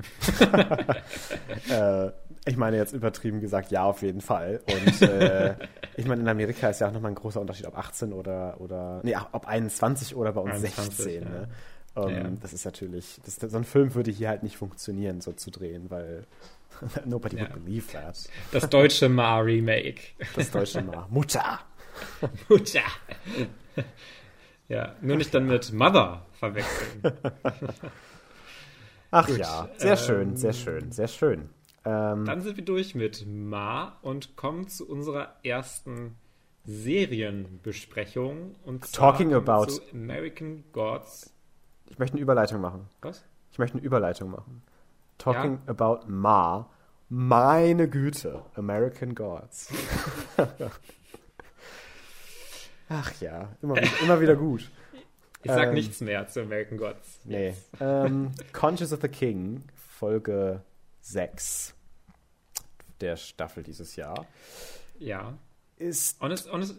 äh, ich meine jetzt übertrieben gesagt, ja, auf jeden Fall. Und äh, ich meine, in Amerika ist ja auch nochmal ein großer Unterschied, ob 18 oder, oder nee, ob 21 oder bei uns 21, 16. Ja. Ne? Um, ähm, ja. Das ist natürlich, das, so ein Film würde hier halt nicht funktionieren, so zu drehen, weil nobody ja. would believe that. Das deutsche Ma-Remake. Das deutsche Ma. Mutter! Mutter! Ja, nur nicht dann mit Mother verwechseln. Ach Gut, ja, sehr ähm, schön, sehr schön, sehr schön. Ähm, dann sind wir durch mit Ma und kommen zu unserer ersten Serienbesprechung. Und Talking about American Gods. Ich möchte eine Überleitung machen. Was? Ich möchte eine Überleitung machen. Talking ja? about Ma. Meine Güte, American Gods. Ach ja, immer, immer wieder gut. Ich sag ähm, nichts mehr zu American Gods. Nee. Ähm, Conscious of the King, Folge 6 der Staffel dieses Jahr. Ja. Ist honest, honest,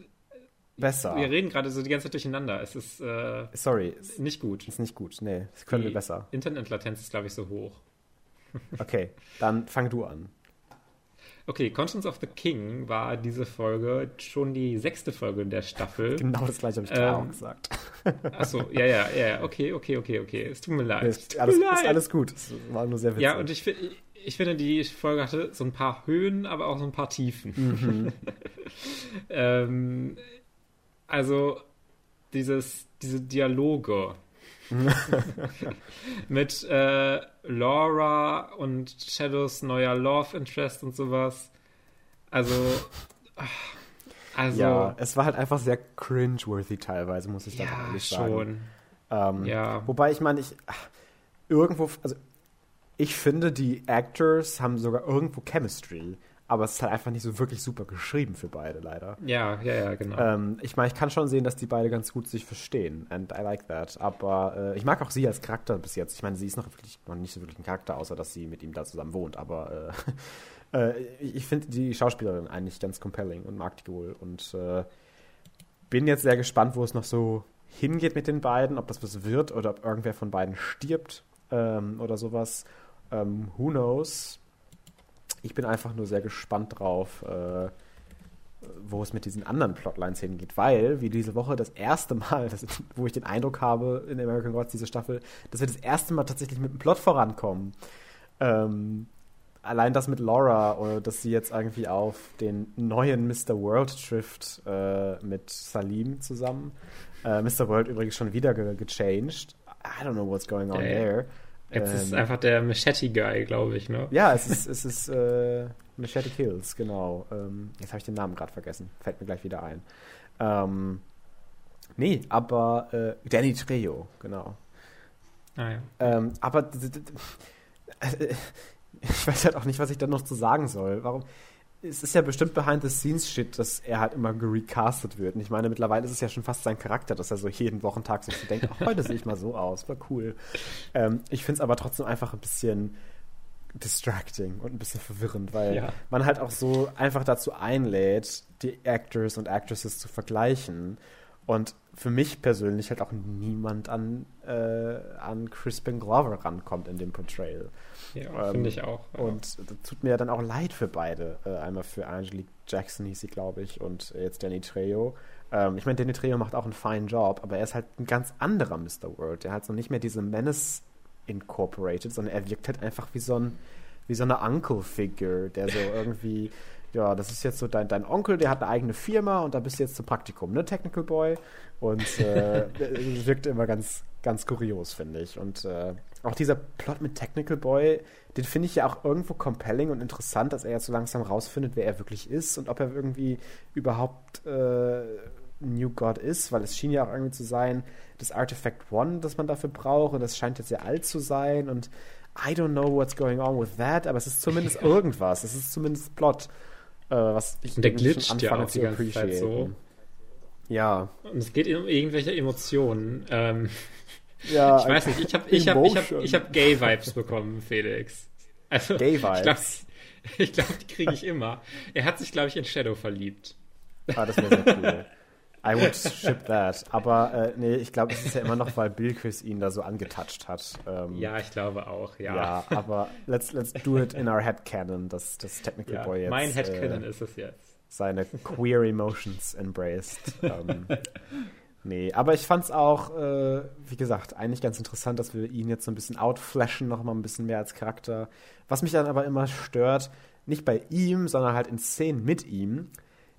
besser. Wir reden gerade so die ganze Zeit durcheinander. Es ist äh, Sorry. Nicht gut. Ist nicht gut. Nee, das können die wir besser. Internetlatenz ist, glaube ich, so hoch. okay, dann fang du an. Okay, Conscience of the King war diese Folge schon die sechste Folge der Staffel. Genau das gleiche habe ich ähm, auch gesagt. Achso, ja, ja, ja, okay, okay, okay, okay. Es tut mir leid. Ist alles, mir leid. ist alles gut. Es war nur sehr witzig. Ja, und ich, ich finde, die Folge hatte so ein paar Höhen, aber auch so ein paar Tiefen. Mhm. ähm, also, dieses, diese Dialoge mit äh, Laura und Shadows neuer Love Interest und sowas. Also. Also, ja, es war halt einfach sehr cringeworthy teilweise, muss ich da ja, ehrlich sagen. schon. Ähm, Ja. Wobei ich meine, ich ach, irgendwo, also ich finde, die Actors haben sogar irgendwo Chemistry, aber es ist halt einfach nicht so wirklich super geschrieben für beide, leider. Ja, ja, ja, genau. Ähm, ich meine, ich kann schon sehen, dass die beide ganz gut sich verstehen. And I like that. Aber äh, ich mag auch sie als Charakter bis jetzt. Ich meine, sie ist noch wirklich noch nicht so wirklich ein Charakter, außer dass sie mit ihm da zusammen wohnt. Aber äh, äh, ich ich finde die Schauspielerin eigentlich ganz compelling und mag die wohl. Und äh, bin jetzt sehr gespannt, wo es noch so hingeht mit den beiden, ob das was wird oder ob irgendwer von beiden stirbt ähm, oder sowas. Ähm, who knows? Ich bin einfach nur sehr gespannt drauf, äh, wo es mit diesen anderen Plotlines hingeht, weil wir diese Woche das erste Mal, das, wo ich den Eindruck habe in American Gods, diese Staffel, dass wir das erste Mal tatsächlich mit dem Plot vorankommen. Ähm, allein das mit Laura, oder dass sie jetzt irgendwie auf den neuen Mr. World trifft äh, mit Salim zusammen. Äh, Mr. World übrigens schon wieder ge gechanged. I don't know what's going on ja. there. Jetzt ist Ähm, einfach der Machete-Guy, glaube ich, ne? ja, es ist, es ist äh, Machete Kills, genau. Ähm, jetzt habe ich den Namen gerade vergessen. Fällt mir gleich wieder ein. Ähm, nee, aber äh, Danny Trejo, genau. Ah, ja. Ähm, aber ich weiß halt auch nicht, was ich da noch zu sagen soll. Warum? Es ist ja bestimmt Behind-the-Scenes-Shit, dass er halt immer gerecastet wird. Und ich meine, mittlerweile ist es ja schon fast sein Charakter, dass er so jeden Wochentag sich so denkt, ach, heute sehe ich mal so aus, war cool. Ähm, ich finde es aber trotzdem einfach ein bisschen distracting und ein bisschen verwirrend, weil Ja. man halt auch so einfach dazu einlädt, die Actors und Actresses zu vergleichen. Und für mich persönlich halt auch niemand an, äh, an Crispin Glover rankommt in dem Portrayal. Ja, Ähm, finde ich auch. ja. Und das tut mir dann auch leid für beide. Äh, einmal für Angelique Jackson hieß sie, glaube ich, und jetzt Danny Trejo. Ähm, ich meine, Danny Trejo macht auch einen feinen Job, aber er ist halt ein ganz anderer Mr. World. Der hat so nicht mehr diese Menace incorporated, sondern er wirkt halt einfach wie so ein wie so eine Uncle-Figure, der so irgendwie, ja, das ist jetzt so dein, dein Onkel, der hat eine eigene Firma und da bist du jetzt zum Praktikum, ne, Technical Boy. Und äh, wirkt immer ganz, ganz kurios, finde ich. Und äh, auch dieser Plot mit Technical Boy, den finde ich ja auch irgendwo compelling und interessant, dass er jetzt so langsam rausfindet, wer er wirklich ist und ob er irgendwie überhaupt äh, New God ist, weil es schien ja auch irgendwie zu sein, das Artifact One, das man dafür braucht, und das scheint jetzt sehr alt zu sein und I don't know what's going on with that, aber es ist zumindest irgendwas, es ist zumindest Plot, äh, was ich Und der glitscht ja auch die ganze Zeit so. Ja, Und es geht um irgendwelche Emotionen. Ähm, ja. ich weiß nicht, ich habe ich hab, ich hab, ich hab Gay-Vibes bekommen, Felix. Also, Gay-Vibes? Ich glaube, glaub, die kriege ich immer. Er hat sich, glaube ich, in Shadow verliebt. Ah, das wäre sehr cool. I would ship that. Aber äh, nee, ich glaube, es ist ja immer noch, weil Bill Chris ihn da so angetouched hat. Ähm, Ja, ich glaube auch, ja. ja. aber let's, let's do it in our headcanon, dass das Technical Ja, Boy jetzt mein Headcanon äh, ist es jetzt. seine queer emotions embraced. ähm, nee, aber ich fand's auch, äh, wie gesagt, eigentlich ganz interessant, dass wir ihn jetzt so ein bisschen outflashen, noch mal ein bisschen mehr als Charakter. Was mich dann aber immer stört, nicht bei ihm, sondern halt in Szenen mit ihm,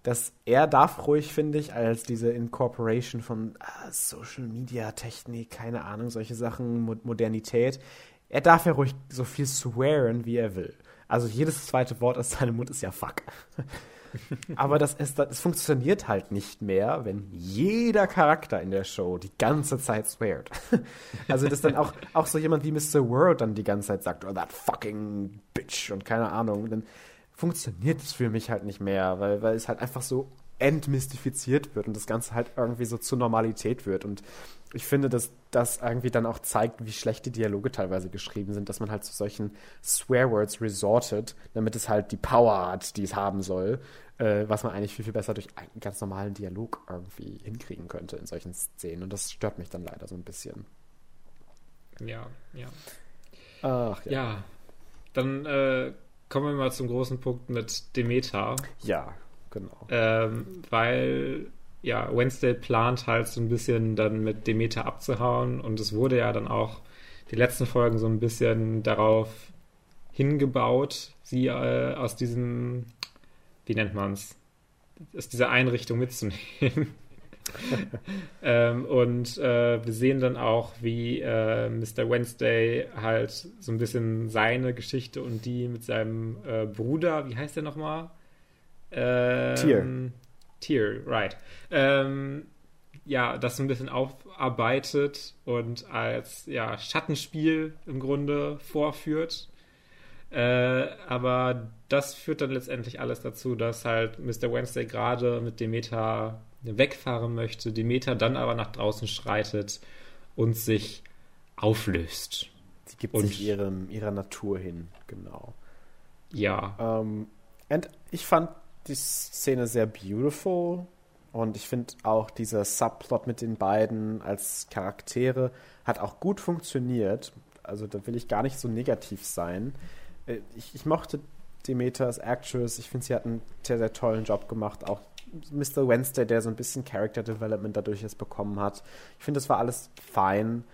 dass er darf ruhig, finde ich, als diese Incorporation von ah, Social Media Technik, keine Ahnung, solche Sachen, Mo Modernität, er darf ja ruhig so viel swearen, wie er will. Also jedes zweite Wort aus seinem Mund ist ja fuck. Aber das, ist, das funktioniert halt nicht mehr, wenn jeder Charakter in der Show die ganze Zeit sweart. Also, dass dann auch, auch so jemand wie Mr. World dann die ganze Zeit sagt, oh, that fucking bitch und keine Ahnung, dann funktioniert es für mich halt nicht mehr, weil, weil es halt einfach so entmystifiziert wird und das Ganze halt irgendwie so zur Normalität wird. Und ich finde, dass das irgendwie dann auch zeigt, wie schlechte Dialoge teilweise geschrieben sind, dass man halt zu solchen Swearwords resortet, damit es halt die Power hat, die es haben soll, äh, was man eigentlich viel, viel besser durch einen ganz normalen Dialog irgendwie hinkriegen könnte in solchen Szenen. Und das stört mich dann leider so ein bisschen. Ja, ja. Ach Ja, dann äh, kommen wir mal zum großen Punkt mit Demeter. Ja, genau. Ähm, weil ja, Wednesday plant halt so ein bisschen dann mit Demeter abzuhauen und es wurde ja dann auch die letzten Folgen so ein bisschen darauf hingebaut, sie äh, aus diesem, wie nennt man es, aus dieser Einrichtung mitzunehmen. ähm, und äh, wir sehen dann auch, wie äh, Mr. Wednesday halt so ein bisschen seine Geschichte und die mit seinem äh, Bruder, wie heißt der nochmal? Ähm, Tier. Tier, right. Ähm, ja, das so ein bisschen aufarbeitet und als ja, Schattenspiel im Grunde vorführt. Äh, aber das führt dann letztendlich alles dazu, dass halt Mr. Wednesday gerade mit Demeter wegfahren möchte, Demeter dann aber nach draußen schreitet und sich auflöst. Sie gibt und, sich ihrem, ihrer Natur hin, genau. Ja. Ähm, und ich fand die Szene sehr beautiful und ich finde auch dieser Subplot mit den beiden als Charaktere hat auch gut funktioniert. Also da will ich gar nicht so negativ sein. Äh, ich, ich mochte Demeter als Actress. Ich finde, sie hat einen sehr, sehr tollen Job gemacht. Auch Mr. Wednesday, der so ein bisschen Character Development dadurch jetzt bekommen hat. Ich finde, das war alles fein.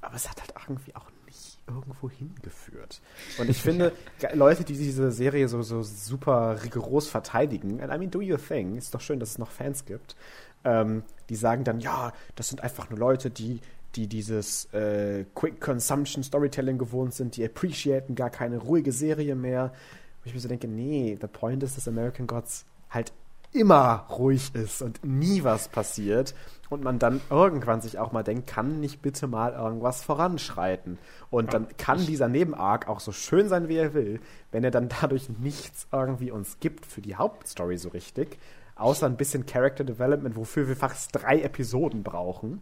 Aber es hat halt irgendwie auch nicht irgendwo hingeführt. Und ich finde, Leute, die diese Serie so, so super rigoros verteidigen, and I mean, do your thing, ist doch schön, dass es noch Fans gibt, ähm, die sagen dann, ja, das sind einfach nur Leute, die die dieses äh, Quick Consumption Storytelling gewohnt sind, die appreciaten gar keine ruhige Serie mehr. Wo ich mir so denke, nee, the point ist, dass American Gods halt immer ruhig ist und nie was passiert und man dann irgendwann sich auch mal denkt, kann nicht bitte mal irgendwas voranschreiten. Und dann kann dieser Nebenarc auch so schön sein, wie er will, wenn er dann dadurch nichts irgendwie uns gibt für die Hauptstory so richtig, außer ein bisschen Character Development, wofür wir fast drei Episoden brauchen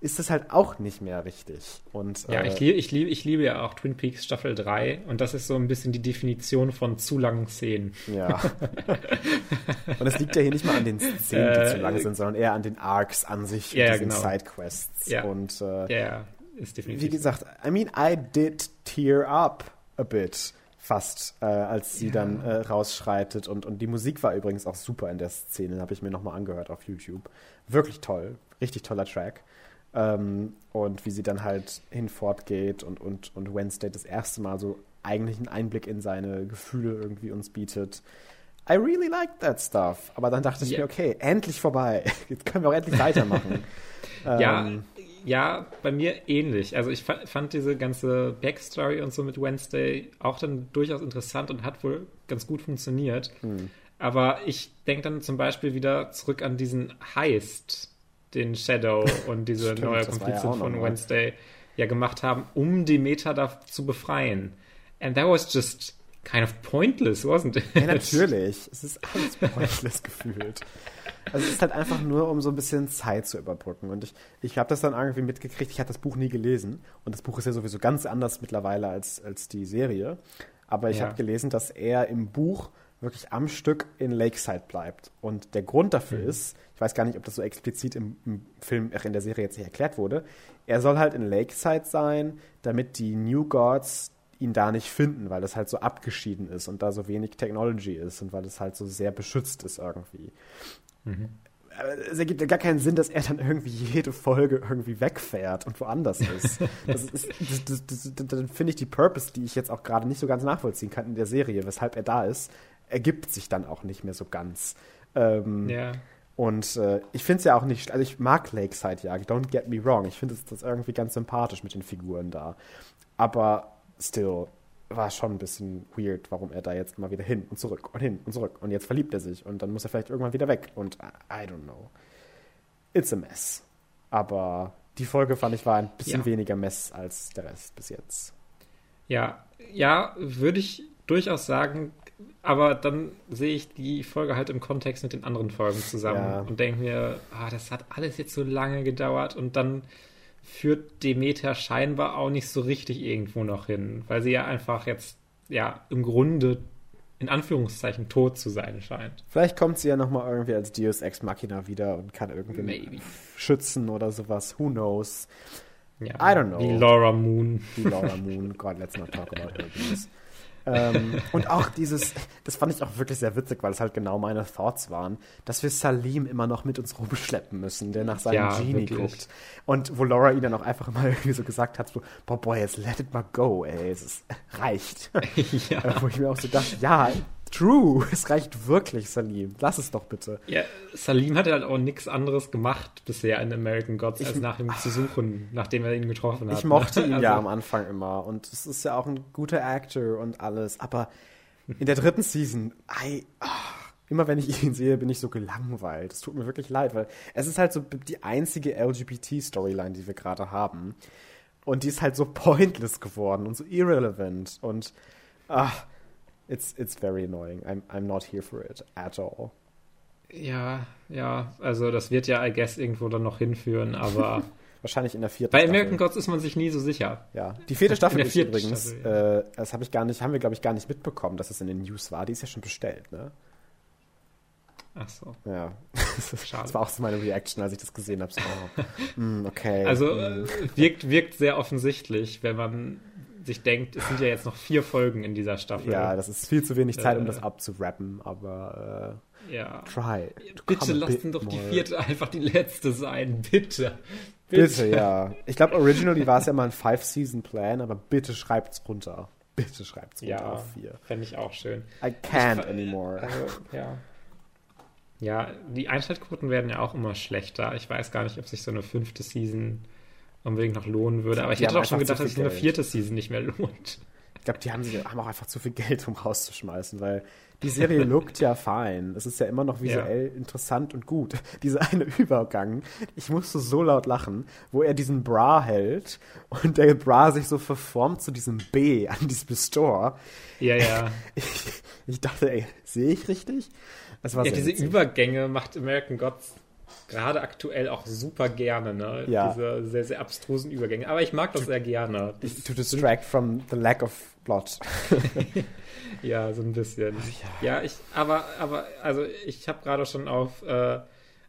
ist das halt auch nicht mehr richtig. Und, ja, äh, ich, liebe, ich, liebe, ich liebe ja auch Twin Peaks Staffel 3 und das ist so ein bisschen die Definition von zu langen Szenen. Ja. und es liegt ja hier nicht mal an den Szenen, die äh, zu lang sind, sondern eher an den Arcs an sich, ja, diesen genau. Sidequests. Ja. Und äh, ja, ist definitiv. Wie gesagt, I mean, I did tear up a bit fast, äh, als sie ja. dann äh, rausschreitet. Und, und die Musik war übrigens auch super in der Szene, habe ich mir nochmal angehört auf YouTube. Wirklich toll, richtig toller Track. Ähm, und wie sie dann halt hinfort geht und, und, und Wednesday das erste Mal so eigentlich einen Einblick in seine Gefühle irgendwie uns bietet. I really like that stuff. Aber dann dachte ich yeah. mir, okay, endlich vorbei. Jetzt können wir auch endlich weitermachen. ja, ähm, ja, bei mir ähnlich. Also ich fand diese ganze Backstory und so mit Wednesday auch dann durchaus interessant und hat wohl ganz gut funktioniert. Hm. Aber ich denke dann zum Beispiel wieder zurück an diesen Heist, den Shadow und diese Stimmt, neue Komplizin ja von Wednesday ja gemacht haben, um Demeter da zu befreien. And that was just kind of pointless, wasn't it? Ja, natürlich. Es ist alles pointless gefühlt. Also es ist halt einfach nur, um so ein bisschen Zeit zu überbrücken. Und ich, ich habe das dann irgendwie mitgekriegt. Ich habe das Buch nie gelesen. Und das Buch ist ja sowieso ganz anders mittlerweile als, als die Serie. Aber ich ja. habe gelesen, dass er im Buch wirklich am Stück in Lakeside bleibt. Und der Grund dafür mhm. ist, ich weiß gar nicht, ob das so explizit im, im Film, in der Serie jetzt nicht erklärt wurde, er soll halt in Lakeside sein, damit die New Gods ihn da nicht finden, weil das halt so abgeschieden ist und da so wenig Technology ist und weil es halt so sehr beschützt ist irgendwie. Mhm. Es ergibt ja gar keinen Sinn, dass er dann irgendwie jede Folge irgendwie wegfährt und woanders ist. das ist das, das, das, dann finde ich die Purpose, die ich jetzt auch gerade nicht so ganz nachvollziehen kann in der Serie, weshalb er da ist, ergibt sich dann auch nicht mehr so ganz. Ähm, ja. Und äh, ich finde es ja auch nicht, also ich mag Lakeside ja, don't get me wrong. Ich finde das irgendwie ganz sympathisch mit den Figuren da. Aber still war schon ein bisschen weird, warum er da jetzt mal wieder hin und zurück und hin und zurück. Und jetzt verliebt er sich und dann muss er vielleicht irgendwann wieder weg. Und I, I don't know. It's a mess. Aber die Folge fand ich war ein bisschen ja. weniger Mess als der Rest bis jetzt. Ja, ja, würde ich durchaus sagen, aber dann sehe ich die Folge halt im Kontext mit den anderen Folgen zusammen ja. und denke mir, ah, das hat alles jetzt so lange gedauert und dann führt Demeter scheinbar auch nicht so richtig irgendwo noch hin, weil sie ja einfach jetzt ja im Grunde in Anführungszeichen tot zu sein scheint. Vielleicht kommt sie ja nochmal irgendwie als Deus Ex Machina wieder und kann irgendwie Maybe. schützen oder sowas. Who knows? Ja, I don't know. Wie Laura Moon. Wie Laura Moon. God, let's not talk about her. ähm, und auch dieses, das fand ich auch wirklich sehr witzig, weil es halt genau meine Thoughts waren, dass wir Salim immer noch mit uns rumschleppen müssen, der nach seinem ja, Genie wirklich. guckt. Und wo Laura ihn dann auch einfach mal irgendwie so gesagt hat, so, boah, boy, jetzt let it mal go, ey, es ist, reicht. ja. wo ich mir auch so dachte, ja, True, es reicht wirklich, Salim. Lass es doch bitte. Ja, Salim hat halt auch nichts anderes gemacht bisher in American Gods, ich, als nach ihm zu suchen, nachdem er ihn getroffen hat. Ich mochte ihn also, ja am Anfang immer und es ist ja auch ein guter Actor und alles, aber in der dritten Season, I, oh Immer wenn ich ihn sehe, bin ich so gelangweilt. Es tut mir wirklich leid, weil es ist halt so die einzige LGBT-Storyline, die wir gerade haben. Und die ist halt so pointless geworden und so irrelevant. Und ach, it's, it's very annoying. I'm, I'm not here for it at all. Ja, ja, also das wird ja, I guess, irgendwo dann noch hinführen, aber. Wahrscheinlich in der vierten Bei Staffel. American Gods ist man sich nie so sicher. Ja, die vierte Staffel ist übrigens, Staffel, ja. äh, das habe ich gar nicht, haben wir glaube ich gar nicht mitbekommen, dass es in den News war. Die ist ja schon bestellt, ne? Ach so. Ja. Schade. Das war auch so meine Reaction, als ich das gesehen habe. So, oh, mm, okay. Also mm. wirkt, wirkt sehr offensichtlich, wenn man sich denkt, es sind ja jetzt noch vier Folgen in dieser Staffel. Ja, das ist viel zu wenig Zeit, äh, um das abzurappen, aber äh, ja. try. Bitte lass doch die vierte einfach die letzte sein, bitte. Bitte, bitte ja. Ich glaube, originally war es ja mal ein Five-Season-Plan, aber bitte schreibt's runter. Bitte schreibt's runter ja, auf vier. Fände ich auch schön. I can't ich, anymore. Also, ja. Ja, die Einschaltquoten werden ja auch immer schlechter. Ich weiß gar nicht, ob sich so eine fünfte Season unbedingt noch lohnen würde. Aber ich die hätte auch schon gedacht, dass sich eine vierte Season nicht mehr lohnt. Ich glaube, die haben, haben, auch einfach zu viel Geld, um rauszuschmeißen, weil die Serie lookt ja fein. Es ist ja immer noch visuell ja. interessant und gut. Dieser eine Übergang, ich musste so laut lachen, wo er diesen Bra hält und der Bra sich so verformt zu diesem B an diesem Store. Ja, ja. Ich, ich dachte, ey, sehe ich richtig? ja, diese. Übergänge macht American Gods gerade aktuell auch super gerne, ne? Ja. Diese sehr, sehr abstrusen Übergänge. Aber ich mag das sehr gerne. Das to distract from the lack of plot. ja, so ein bisschen. Ja. ja, ich, aber, aber, also ich habe gerade schon auf äh,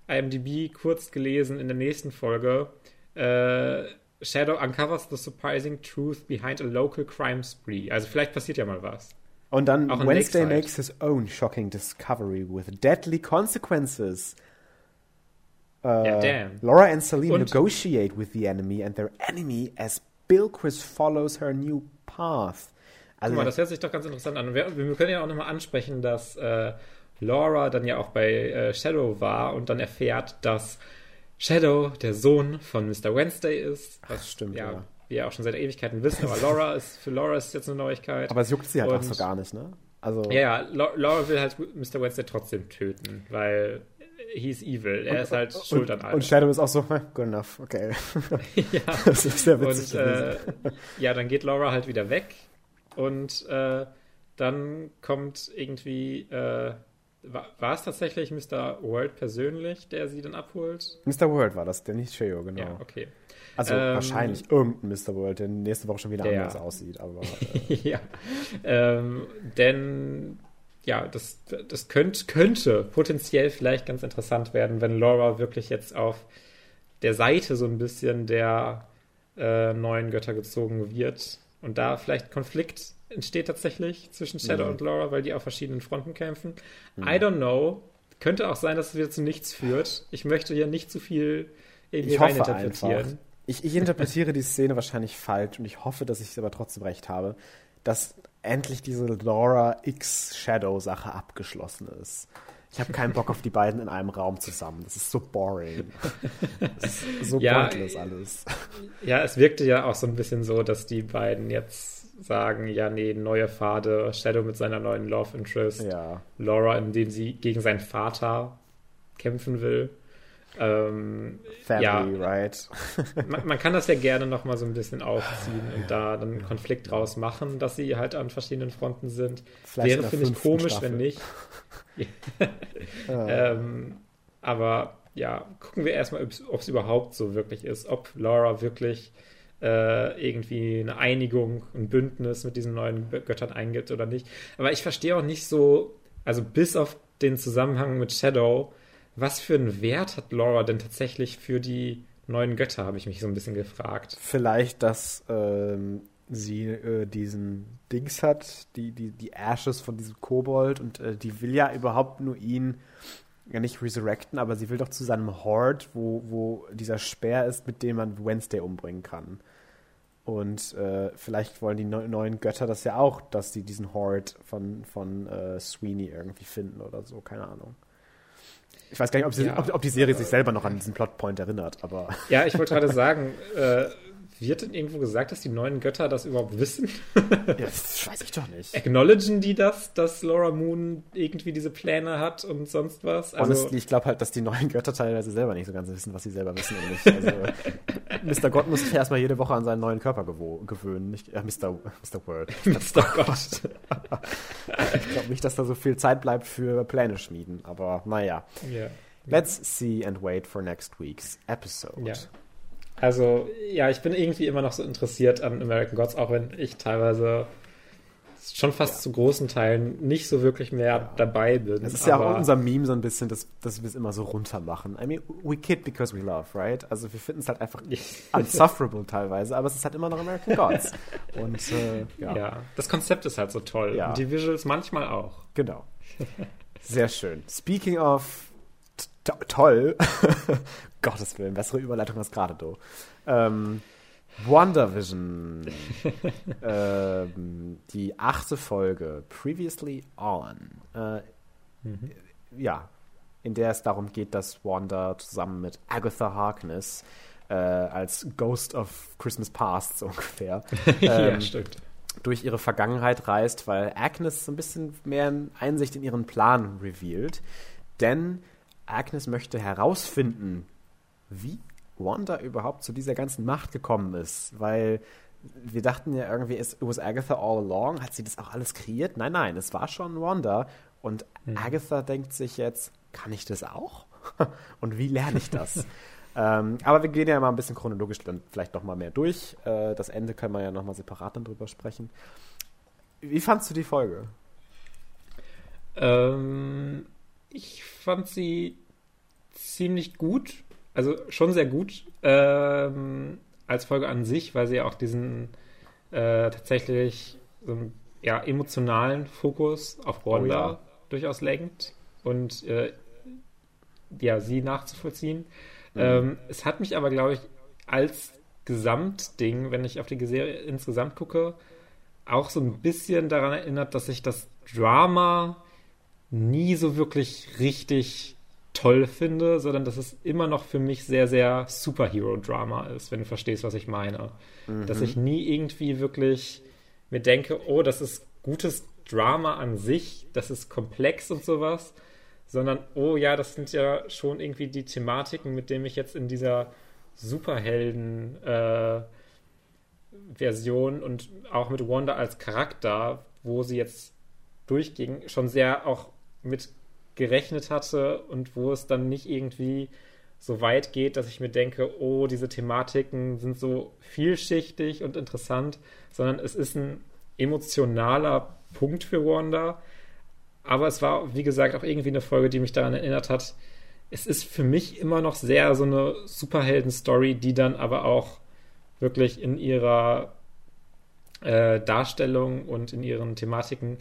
IMDb kurz gelesen in der nächsten Folge. Äh, Shadow uncovers the surprising truth behind a local crime spree. Also vielleicht passiert ja mal was. Und dann Wednesday Lakeside. makes his own shocking discovery with deadly consequences. Uh, ja, damn. Laura and Celine und? negotiate with the enemy and their enemy as Bilquis follows her new path. Also, Guck mal, das hört sich doch ganz interessant an. Wir, wir können ja auch nochmal ansprechen, dass äh, Laura dann ja auch bei äh, Shadow war und dann erfährt, dass Shadow der Sohn von Mr. Wednesday ist. Was das stimmt, ja. ja wir auch schon seit Ewigkeiten wissen, aber Laura ist, für Laura ist jetzt eine Neuigkeit. Aber es juckt sie halt und, auch so gar nicht, ne? Also ja, ja, Laura will halt Mr. Wednesday trotzdem töten, weil he's evil. Er und, ist halt und, schuld an allem. Und Shadow ist auch so, good enough, okay. ja. Das ist sehr witzig. Und, äh, ja, dann geht Laura halt wieder weg und äh, dann kommt irgendwie, äh, war, war, es tatsächlich Mr. World persönlich, der sie dann abholt? Mr. World war das, der nicht Sheo, genau. Ja, okay. Also ähm, wahrscheinlich irgendein Mr. World, der nächste Woche schon wieder der, anders aussieht. Aber, äh. ja, ähm, denn ja, das, das könnt, könnte potenziell vielleicht ganz interessant werden, wenn Laura wirklich jetzt auf der Seite so ein bisschen der äh, neuen Götter gezogen wird und da vielleicht Konflikt entsteht tatsächlich zwischen Shadow mhm. und Laura, weil die auf verschiedenen Fronten kämpfen. Mhm. I don't know. Könnte auch sein, dass es wieder zu nichts führt. Ich möchte hier nicht zu viel irgendwie reininterpretieren. Einfach ich, ich interpretiere die Szene wahrscheinlich falsch und ich hoffe, dass ich aber trotzdem recht habe, dass endlich diese Laura X Shadow Sache abgeschlossen ist. Ich habe keinen Bock auf die beiden in einem Raum zusammen. Das ist so boring. Das ist so ja, pointless alles. Ja, es wirkte ja auch so ein bisschen so, dass die beiden jetzt sagen, ja, nee, neue Pfade, Shadow mit seiner neuen Love Interest, ja. Laura, indem sie gegen seinen Vater kämpfen will. Ähm, Family, ja, right? man, man, kann das ja gerne noch mal so ein bisschen aufziehen und da dann einen Konflikt draus machen, dass sie halt an verschiedenen Fronten sind. Vielleicht Wäre, finde ich, komisch, Staffel. wenn nicht. ähm, aber ja, gucken wir erstmal, ob es überhaupt so wirklich ist, ob Laura wirklich äh, irgendwie eine Einigung, ein Bündnis mit diesen neuen Göttern eingibt oder nicht. Aber ich verstehe auch nicht so, also bis auf den Zusammenhang mit Shadow, was für einen Wert hat Laura denn tatsächlich für die neuen Götter, habe ich mich so ein bisschen gefragt. Vielleicht, dass ähm, sie äh, diesen Dings hat, die, die, die Ashes von diesem Kobold und äh, die will ja überhaupt nur ihn ja nicht resurrecten, aber sie will doch zu seinem Horde, wo, wo dieser Speer ist, mit dem man Wednesday umbringen kann. Und äh, vielleicht wollen die ne neuen Götter das ja auch, dass sie diesen Horde von, von äh, Sweeney irgendwie finden oder so, keine Ahnung. Ich weiß gar nicht, ob, sie, ja. ob, ob, die Serie sich selber noch an diesen Plotpoint erinnert, aber. Ja, ich wollte gerade sagen, äh, wird denn irgendwo gesagt, dass die neuen Götter das überhaupt wissen? ja, das weiß ich doch nicht. Acknowledgen die das, dass Laura Moon irgendwie diese Pläne hat und sonst was? Also, Honestly, ich glaube halt, dass die neuen Götter teilweise selber nicht so ganz wissen, was sie selber wissen und nicht. Also, Mr. Gott muss sich erstmal jede Woche an seinen neuen Körper gewöhnen. Nicht, äh, Mr. Mr. World. Mr. Gott. ich glaube nicht, dass da so viel Zeit bleibt für Pläne schmieden, aber naja. Yeah. Let's see and wait for next week's episode. Ja. Also, ja, ich bin irgendwie immer noch so interessiert an American Gods, auch wenn ich teilweise schon fast ja. zu großen Teilen nicht so wirklich mehr ja. dabei bin. Es ist ja auch unser Meme so ein bisschen, dass, dass wir es immer so runter machen. I mean, we kid because we love, right? Also wir finden es halt einfach unsufferable teilweise, aber es ist halt immer noch American Gods. Und äh, ja. ja. das Konzept ist halt so toll. Und die Visuals manchmal auch. Genau. Sehr schön. Speaking of toll. Gottes Willen, bessere Überleitung als gerade du. Ähm, WandaVision. ähm, die achte Folge, Previously On. Äh, mhm. Ja, in der es darum geht, dass Wanda zusammen mit Agatha Harkness äh, als Ghost of Christmas Past so ungefähr ähm, ja, stimmt. durch ihre Vergangenheit reist, weil Agnes so ein bisschen mehr Einsicht in ihren Plan revealed. Denn Agnes möchte herausfinden, wie Wanda überhaupt zu dieser ganzen Macht gekommen ist, weil wir dachten ja irgendwie, es was Agatha all along, hat sie das auch alles kreiert? Nein, nein, es war schon Wanda und mhm. Agatha denkt sich jetzt, kann ich das auch? und wie lerne ich das? ähm, aber wir gehen ja mal ein bisschen chronologisch dann vielleicht noch mal mehr durch. Äh, das Ende können wir ja noch mal separat dann drüber sprechen. Wie fandst du die Folge? Ähm, ich fand sie ziemlich gut, also schon sehr gut ähm, als Folge an sich, weil sie ja auch diesen äh, tatsächlich so einen ja, emotionalen Fokus auf Wanda oh, ja. durchaus lenkt und äh, ja, sie nachzuvollziehen. Mhm. Ähm, es hat mich aber, glaube ich, als Gesamtding, wenn ich auf die Serie insgesamt gucke, auch so ein bisschen daran erinnert, dass sich das Drama nie so wirklich richtig toll finde, sondern dass es immer noch für mich sehr, sehr Superhero-Drama ist, wenn du verstehst, was ich meine. Mhm. Dass ich nie irgendwie wirklich mir denke, oh, das ist gutes Drama an sich, das ist komplex und sowas, sondern, oh ja, das sind ja schon irgendwie die Thematiken, mit denen ich jetzt in dieser Superhelden äh, Version und auch mit Wanda als Charakter, wo sie jetzt durchging, schon sehr auch mit gerechnet hatte und wo es dann nicht irgendwie so weit geht, dass ich mir denke, oh, diese Thematiken sind so vielschichtig und interessant, sondern es ist ein emotionaler Punkt für Wanda. Aber es war, wie gesagt, auch irgendwie eine Folge, die mich daran erinnert hat. Es ist für mich immer noch sehr so eine Superhelden-Story, die dann aber auch wirklich in ihrer äh, Darstellung und in ihren Thematiken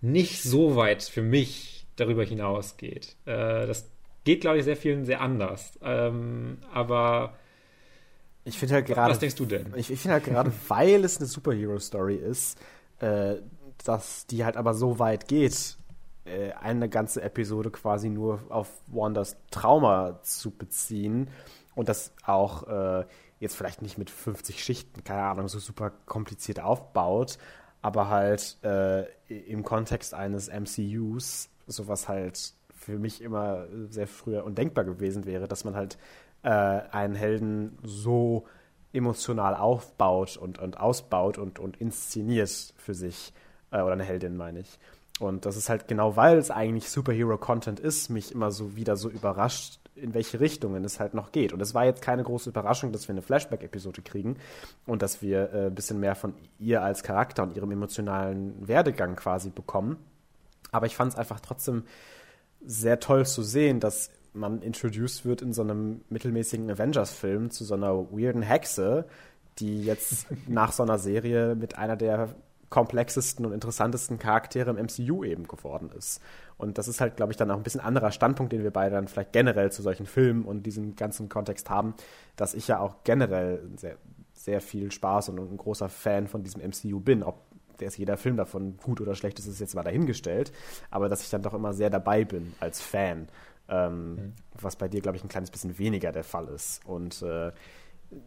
nicht so weit für mich darüber hinausgeht. Äh, das geht, glaube ich, sehr vielen sehr anders. Ähm, aber ich finde halt gerade. Was denkst du denn? Ich, ich finde halt gerade, weil es eine Superhero-Story ist, äh, dass die halt aber so weit geht, äh, eine ganze Episode quasi nur auf Wanders Trauma zu beziehen und das auch äh, jetzt vielleicht nicht mit 50 Schichten, keine Ahnung, so super kompliziert aufbaut, aber halt äh, im Kontext eines MCUs sowas halt für mich immer sehr früher undenkbar gewesen wäre, dass man halt äh, einen Helden so emotional aufbaut und, und ausbaut und, und inszeniert für sich, äh, oder eine Heldin meine ich. Und das ist halt genau, weil es eigentlich Superhero-Content ist, mich immer so wieder so überrascht, in welche Richtungen es halt noch geht. Und es war jetzt keine große Überraschung, dass wir eine Flashback-Episode kriegen und dass wir äh, ein bisschen mehr von ihr als Charakter und ihrem emotionalen Werdegang quasi bekommen. Aber ich fand es einfach trotzdem sehr toll zu sehen, dass man introduced wird in so einem mittelmäßigen Avengers-Film zu so einer weirden Hexe, die jetzt nach so einer Serie mit einer der komplexesten und interessantesten Charaktere im MCU eben geworden ist. Und das ist halt, glaube ich, dann auch ein bisschen anderer Standpunkt, den wir beide dann vielleicht generell zu solchen Filmen und diesem ganzen Kontext haben, dass ich ja auch generell sehr, sehr viel Spaß und ein großer Fan von diesem MCU bin. Ob der ist jeder Film davon gut oder schlecht ist, ist jetzt mal dahingestellt. Aber dass ich dann doch immer sehr dabei bin als Fan. Ähm, mhm. Was bei dir, glaube ich, ein kleines bisschen weniger der Fall ist. Und äh,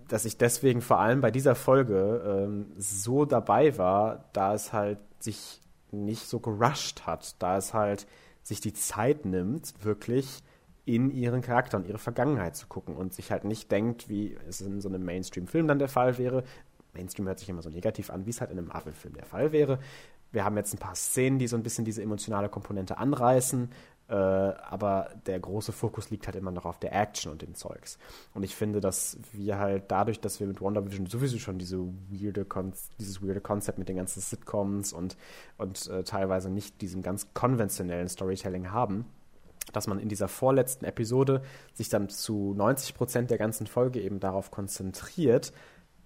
dass ich deswegen vor allem bei dieser Folge ähm, so dabei war, da es halt sich nicht so gerusht hat, da es halt sich die Zeit nimmt, wirklich in ihren Charakter und ihre Vergangenheit zu gucken und sich halt nicht denkt, wie es in so einem Mainstream-Film dann der Fall wäre. Mainstream hört sich immer so negativ an, wie es halt in einem Marvel-Film der Fall wäre. Wir haben jetzt ein paar Szenen, die so ein bisschen diese emotionale Komponente anreißen, äh, aber der große Fokus liegt halt immer noch auf der Action und dem Zeugs. Und ich finde, dass wir halt dadurch, dass wir mit WandaVision sowieso schon diese weirde dieses weirde Konzept mit den ganzen Sitcoms und, und äh, teilweise nicht diesem ganz konventionellen Storytelling haben, dass man in dieser vorletzten Episode sich dann zu 90 Prozent der ganzen Folge eben darauf konzentriert,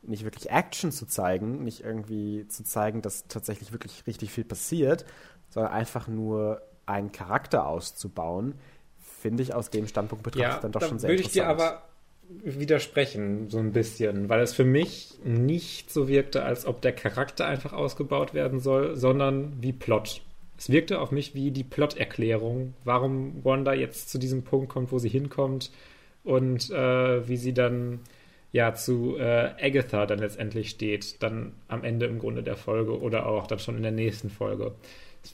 nicht wirklich Action zu zeigen, nicht irgendwie zu zeigen, dass tatsächlich wirklich richtig viel passiert, sondern einfach nur einen Charakter auszubauen, finde ich aus dem Standpunkt betrachtet ja, dann doch schon sehr würde interessant. Würde ich dir aber widersprechen, so ein bisschen, weil es für mich nicht so wirkte, als ob der Charakter einfach ausgebaut werden soll, sondern wie Plot. Es wirkte auf mich wie die Plot-Erklärung, warum Wanda jetzt zu diesem Punkt kommt, wo sie hinkommt und äh, wie sie dann ja zu äh, Agatha dann letztendlich steht, dann am Ende im Grunde der Folge oder auch dann schon in der nächsten Folge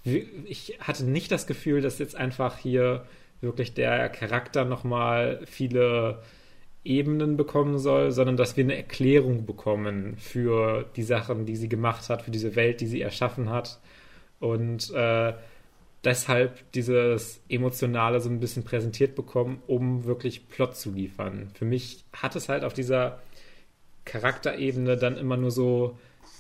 ich hatte nicht das Gefühl, dass jetzt einfach hier wirklich der Charakter nochmal viele Ebenen bekommen soll, sondern dass wir eine Erklärung bekommen für die Sachen, die sie gemacht hat, für diese Welt, die sie erschaffen hat. Und äh, deshalb dieses Emotionale so ein bisschen präsentiert bekommen, um wirklich Plot zu liefern. Für mich hat es halt auf dieser Charakterebene dann immer nur so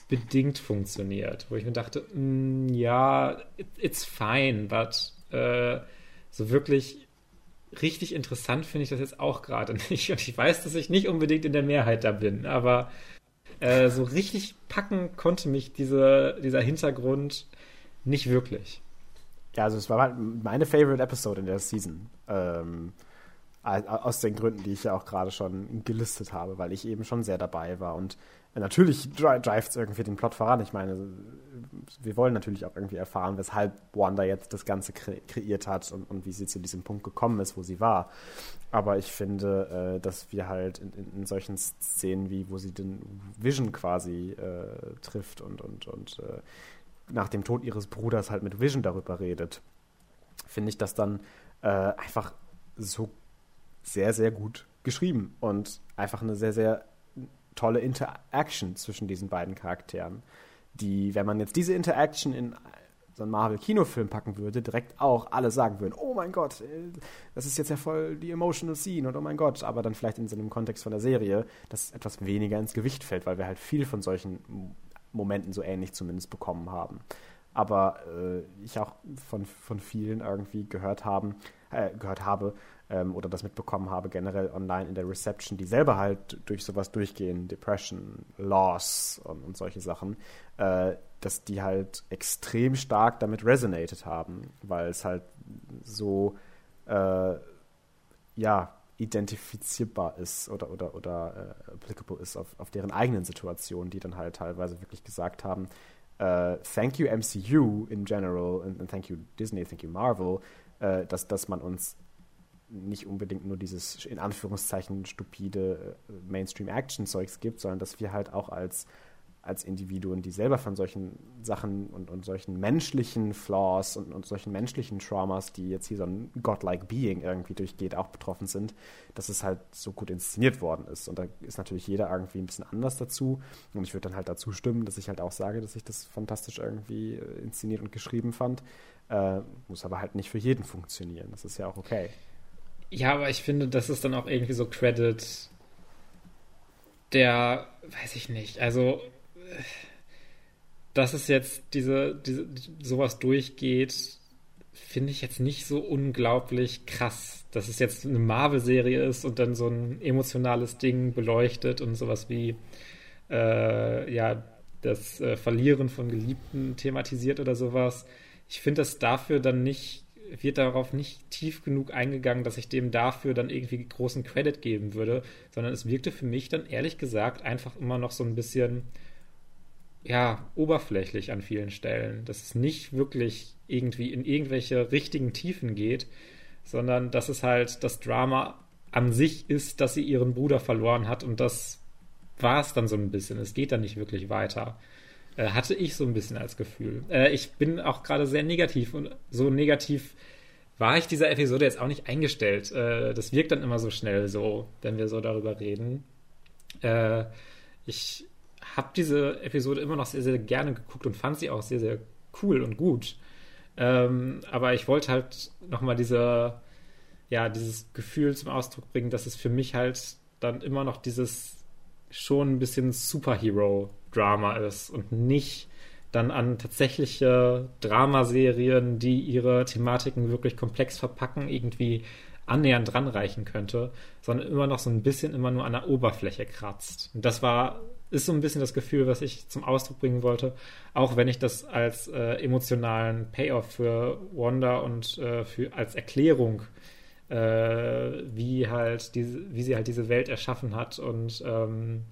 bedingt funktioniert, wo ich mir dachte, mm, ja, it's fine, but äh, so wirklich richtig interessant finde ich das jetzt auch gerade nicht. Und ich weiß, dass ich nicht unbedingt in der Mehrheit da bin, aber äh, so richtig packen konnte mich diese, dieser Hintergrund nicht wirklich. Ja, also es war halt meine Favorite Episode in der Season. Ähm, aus den Gründen, die ich ja auch gerade schon gelistet habe, weil ich eben schon sehr dabei war und natürlich drivet es irgendwie den Plot voran. Ich meine, wir wollen natürlich auch irgendwie erfahren, weshalb Wanda jetzt das Ganze kre kreiert hat und, und, wie sie zu diesem Punkt gekommen ist, wo sie war. Aber ich finde, äh, dass wir halt in, in, in, solchen Szenen wie, wo sie den Vision quasi äh, trifft und, und, und äh, nach dem Tod ihres Bruders halt mit Vision darüber redet, finde ich das dann äh, einfach so sehr, sehr gut geschrieben und einfach eine sehr, sehr tolle Interaction zwischen diesen beiden Charakteren, die, wenn man jetzt diese Interaction in so einen Marvel-Kinofilm packen würde, direkt auch alle sagen würden, oh mein Gott, äh, das ist jetzt ja voll die emotional Scene und oh mein Gott, aber dann vielleicht in so einem Kontext von der Serie, dass etwas weniger ins Gewicht fällt, weil wir halt viel von solchen Momenten so ähnlich zumindest bekommen haben. Aber äh, ich auch von, von vielen irgendwie gehört haben, äh, gehört habe, ähm, oder das mitbekommen habe, generell online in der Reception, die selber halt durch sowas durchgehen, Depression, Loss und, und solche Sachen, äh, dass die halt extrem stark damit resonated haben, weil es halt so, äh, ja, identifizierbar ist oder, oder, oder äh, applicable ist auf, auf deren eigenen Situation, die dann halt teilweise wirklich gesagt haben, Uh, thank you MCU in general and, and, thank you Disney, thank you Marvel, uh, dass, dass man uns nicht unbedingt nur dieses in Anführungszeichen stupide äh, Mainstream-Action-Zeugs gibt, sondern dass wir halt auch als, als Individuen, die selber von solchen Sachen und, und solchen menschlichen Flaws und, und solchen menschlichen Traumas, die jetzt hier so ein godlike Being irgendwie durchgeht, auch betroffen sind, dass es halt so gut inszeniert worden ist. Und da ist natürlich jeder irgendwie ein bisschen anders dazu. Und ich würde dann halt dazu stimmen, dass ich halt auch sage, dass ich das fantastisch irgendwie äh, inszeniert und geschrieben fand. Äh, muss aber halt nicht für jeden funktionieren. Das ist ja auch okay. Ja, aber ich finde, das ist dann auch irgendwie so Credit, der, weiß ich nicht, also, dass es jetzt diese, diese sowas durchgeht, finde ich jetzt nicht so unglaublich krass, dass es jetzt eine Marvel-Serie ist und dann so ein emotionales Ding beleuchtet und sowas wie, äh, ja, das äh, Verlieren von Geliebten thematisiert oder sowas. Ich finde das dafür dann nicht wird darauf nicht tief genug eingegangen, dass ich dem dafür dann irgendwie großen Credit geben würde, sondern es wirkte für mich dann ehrlich gesagt einfach immer noch so ein bisschen, ja, oberflächlich an vielen Stellen, dass es nicht wirklich irgendwie in irgendwelche richtigen Tiefen geht, sondern dass es halt das Drama an sich ist, dass sie ihren Bruder verloren hat und das war es dann so ein bisschen. Es geht dann nicht wirklich weiter. Äh, hatte ich so ein bisschen als Gefühl. Äh, ich bin auch gerade sehr negativ und so negativ war ich dieser Episode jetzt auch nicht eingestellt. Äh, das wirkt dann immer so schnell so, wenn wir so darüber reden. Äh, ich habe diese Episode immer noch sehr, sehr gerne geguckt und fand sie auch sehr, sehr cool und gut. Ähm, aber ich wollte halt nochmal diese, ja, dieses Gefühl zum Ausdruck bringen, dass es für mich halt dann immer noch dieses schon ein bisschen Superhero-Drama ist und nicht dann an tatsächliche Dramaserien, die ihre Thematiken wirklich komplex verpacken, irgendwie annähernd ranreichen könnte, sondern immer noch so ein bisschen immer nur an der Oberfläche kratzt. Und das war, ist so ein bisschen das Gefühl, was ich zum Ausdruck bringen wollte, auch wenn ich das als äh, emotionalen Payoff für Wanda und äh, für, als Erklärung, äh, wie halt diese, wie sie halt diese Welt erschaffen hat und ähm,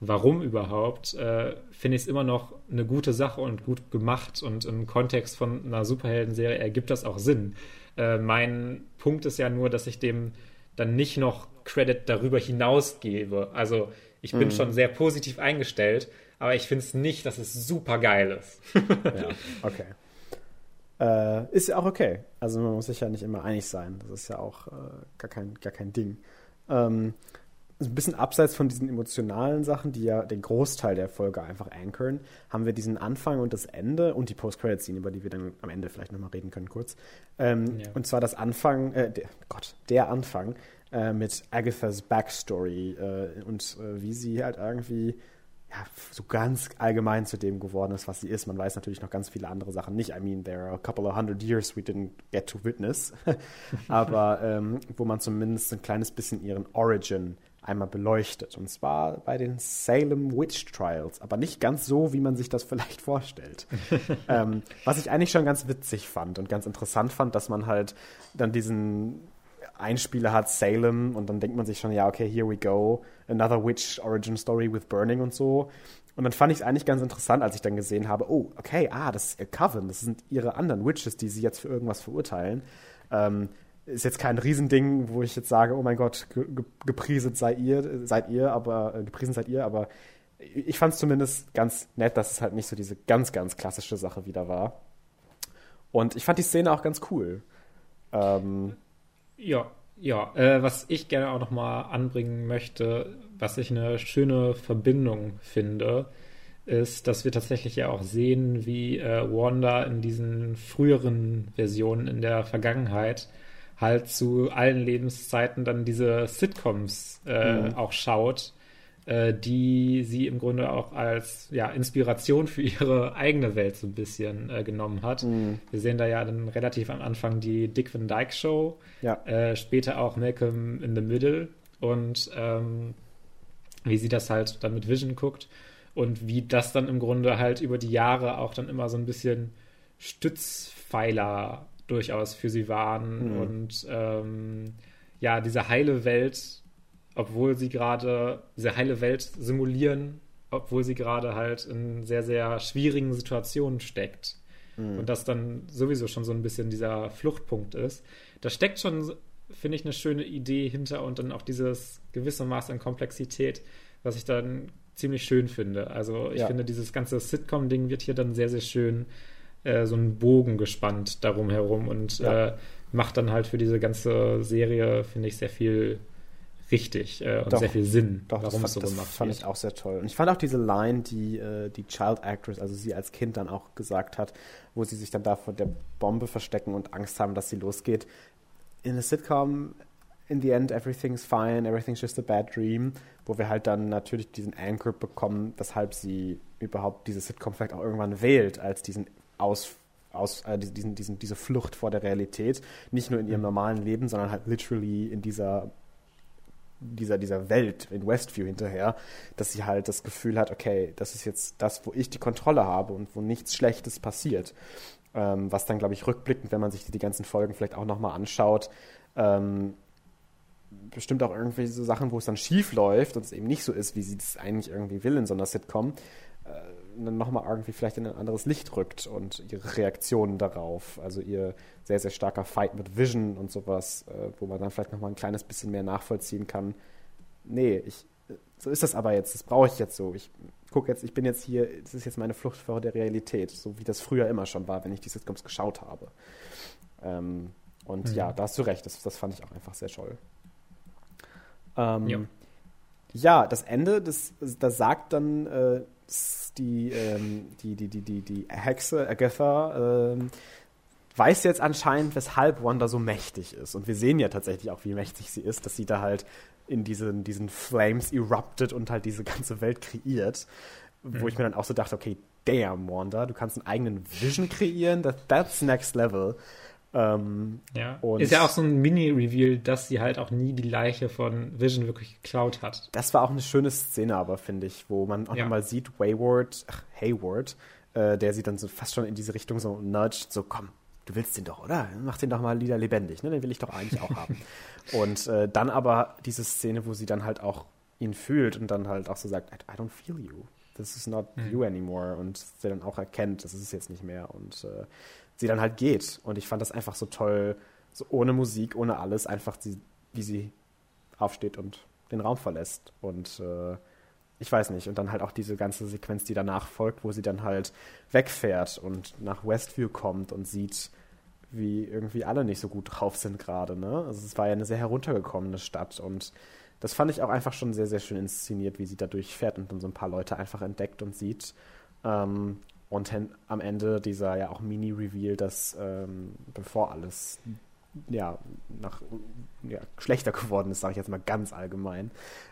warum überhaupt, äh, finde ich es immer noch eine gute Sache und gut gemacht und im Kontext von einer Superhelden-Serie ergibt das auch Sinn. Äh, mein Punkt ist ja nur, dass ich dem dann nicht noch Credit darüber hinaus gebe. Also ich bin mhm. schon sehr positiv eingestellt, aber ich finde es nicht, dass es super geil ist. ja, okay. Äh, ist ja auch okay. Also man muss sich ja nicht immer einig sein. Das ist ja auch äh, gar, kein, gar kein Ding. Ähm, ein bisschen abseits von diesen emotionalen Sachen, die ja den Großteil der Folge einfach anchoren, haben wir diesen Anfang und das Ende und die Post-Credit-Scene, über die wir dann am Ende vielleicht nochmal reden können, kurz. Ähm, ja. Und zwar das Anfang, äh, der, Gott, der Anfang äh, mit Agathas Backstory äh, und äh, wie sie halt irgendwie ja, so ganz allgemein zu dem geworden ist, was sie ist. Man weiß natürlich noch ganz viele andere Sachen nicht. I mean, there are a couple of hundred years we didn't get to witness. Aber ähm, wo man zumindest ein kleines bisschen ihren Origin einmal beleuchtet. Und zwar bei den Salem Witch Trials, aber nicht ganz so, wie man sich das vielleicht vorstellt. ähm, was ich eigentlich schon ganz witzig fand und ganz interessant fand, dass man halt dann diesen Einspieler hat, Salem, und dann denkt man sich schon, ja, okay, here we go, another Witch Origin Story with Burning und so. Und dann fand ich es eigentlich ganz interessant, als ich dann gesehen habe, oh, okay, ah, das ist Coven, das sind ihre anderen Witches, die sie jetzt für irgendwas verurteilen. Ähm, ist jetzt kein Riesending, wo ich jetzt sage, oh mein Gott, ge gepriesen sei ihr, seid ihr, aber äh, gepriesen seid ihr, aber ich fand es zumindest ganz nett, dass es halt nicht so diese ganz, ganz klassische Sache wieder war. Und ich fand die Szene auch ganz cool. Ähm, ja, ja. Äh, was ich gerne auch nochmal anbringen möchte, was ich eine schöne Verbindung finde, ist, dass wir tatsächlich ja auch sehen, wie äh, Wanda in diesen früheren Versionen in der Vergangenheit halt zu allen Lebenszeiten dann diese Sitcoms äh, mhm. auch schaut, äh, die sie im Grunde auch als ja, Inspiration für ihre eigene Welt so ein bisschen äh, genommen hat. Mhm. Wir sehen da ja dann relativ am Anfang die Dick Van Dyke Show, ja. Äh, später auch Malcolm in the Middle und ähm, wie sie das halt dann mit Vision guckt und wie das dann im Grunde halt über die Jahre auch dann immer so ein bisschen Stützpfeiler durchaus für sie waren. Mhm. Und ähm, ja, diese heile Welt, obwohl sie gerade, diese heile Welt simulieren, obwohl sie gerade halt in sehr, sehr schwierigen Situationen steckt. Mhm. Und das dann sowieso schon so ein bisschen dieser Fluchtpunkt ist. Da steckt schon, finde ich, eine schöne Idee hinter und dann auch dieses gewisse Maß an Komplexität, was ich dann ziemlich schön finde. Also ich ja. finde, dieses ganze Sitcom-Ding wird hier dann sehr, sehr schön äh, so einen Bogen gespannt darum herum und ja. äh, macht dann halt für diese ganze Serie, finde ich, sehr viel richtig äh, und doch, sehr viel Sinn, doch, warum es so gemacht wird. Das fand ich auch sehr toll. Und ich fand auch diese Line, die äh, die Child Actress, also sie als Kind dann auch gesagt hat, wo sie sich dann da vor der Bombe verstecken und Angst haben, dass sie losgeht. In a Sitcom, in the end, everything's fine, everything's just a bad dream, wo wir halt dann natürlich diesen Anchor bekommen, weshalb sie überhaupt diese Sitcom vielleicht auch irgendwann wählt, als diesen aus, aus äh, diesen, diesen, diese Flucht vor der Realität, nicht nur in ihrem mhm. normalen Leben, sondern halt literally in dieser dieser, dieser Welt in Westview hinterher, dass sie halt das Gefühl hat, okay, das ist jetzt das, wo ich die Kontrolle habe und wo nichts Schlechtes passiert. Ähm, was dann, glaube ich, rückblickend, wenn man sich die ganzen Folgen vielleicht auch nochmal anschaut, ähm, bestimmt auch irgendwie so Sachen, wo es dann schief läuft und es eben nicht so ist, wie sie es eigentlich irgendwie will in so einer Sitcom, äh, nochmal irgendwie vielleicht in ein anderes Licht rückt und ihre Reaktionen darauf, also ihr sehr, sehr starker Fight mit Vision und sowas, äh, wo man dann vielleicht nochmal ein kleines bisschen mehr nachvollziehen kann. Nee, ich, so ist das aber jetzt, das brauche ich jetzt so. Ich gucke jetzt, ich bin jetzt hier, das ist jetzt meine Flucht vor der Realität, so wie das früher immer schon war, wenn ich die Sitcoms geschaut habe. Ähm, und mhm. ja, da hast du recht, das, das fand ich auch einfach sehr toll. Ähm, ja. ja. das Ende, das, das sagt dann äh, die, ähm, die, die, die, die, die Hexe Agatha, ähm, weiß jetzt anscheinend, weshalb Wanda so mächtig ist. Und wir sehen ja tatsächlich auch, wie mächtig sie ist, dass sie da halt in diesen, diesen Flames eruptet und halt diese ganze Welt kreiert. Mhm. Wo ich mir dann auch so dachte, okay, damn, Wanda, du kannst einen eigenen Vision kreieren, that, that's next level. Ähm, ja. ist ja auch so ein Mini-Reveal, dass sie halt auch nie die Leiche von Vision wirklich geklaut hat. Das war auch eine schöne Szene, aber finde ich, wo man auch ja. nochmal sieht, Wayward, ach, Hayward, äh, der sie dann so fast schon in diese Richtung so nudgt, so komm, du willst den doch, oder? Mach den doch mal wieder lebendig, ne? Den will ich doch eigentlich auch haben. Und äh, dann aber diese Szene, wo sie dann halt auch ihn fühlt und dann halt auch so sagt, I, I don't feel you. This is not mhm. you anymore. Und sie dann auch erkennt, das ist es jetzt nicht mehr. Und äh, sie dann halt geht. Und ich fand das einfach so toll, so ohne Musik, ohne alles, einfach die, wie sie aufsteht und den Raum verlässt. Und äh, ich weiß nicht. Und dann halt auch diese ganze Sequenz, die danach folgt, wo sie dann halt wegfährt und nach Westview kommt und sieht, wie irgendwie alle nicht so gut drauf sind gerade. Ne? Also es war ja eine sehr heruntergekommene Stadt und das fand ich auch einfach schon sehr, sehr schön inszeniert, wie sie da durchfährt und dann so ein paar Leute einfach entdeckt und sieht. Ähm, und am Ende dieser ja auch Mini-Reveal, dass ähm, bevor alles ja, nach, ja, schlechter geworden ist, sage ich jetzt mal ganz allgemein,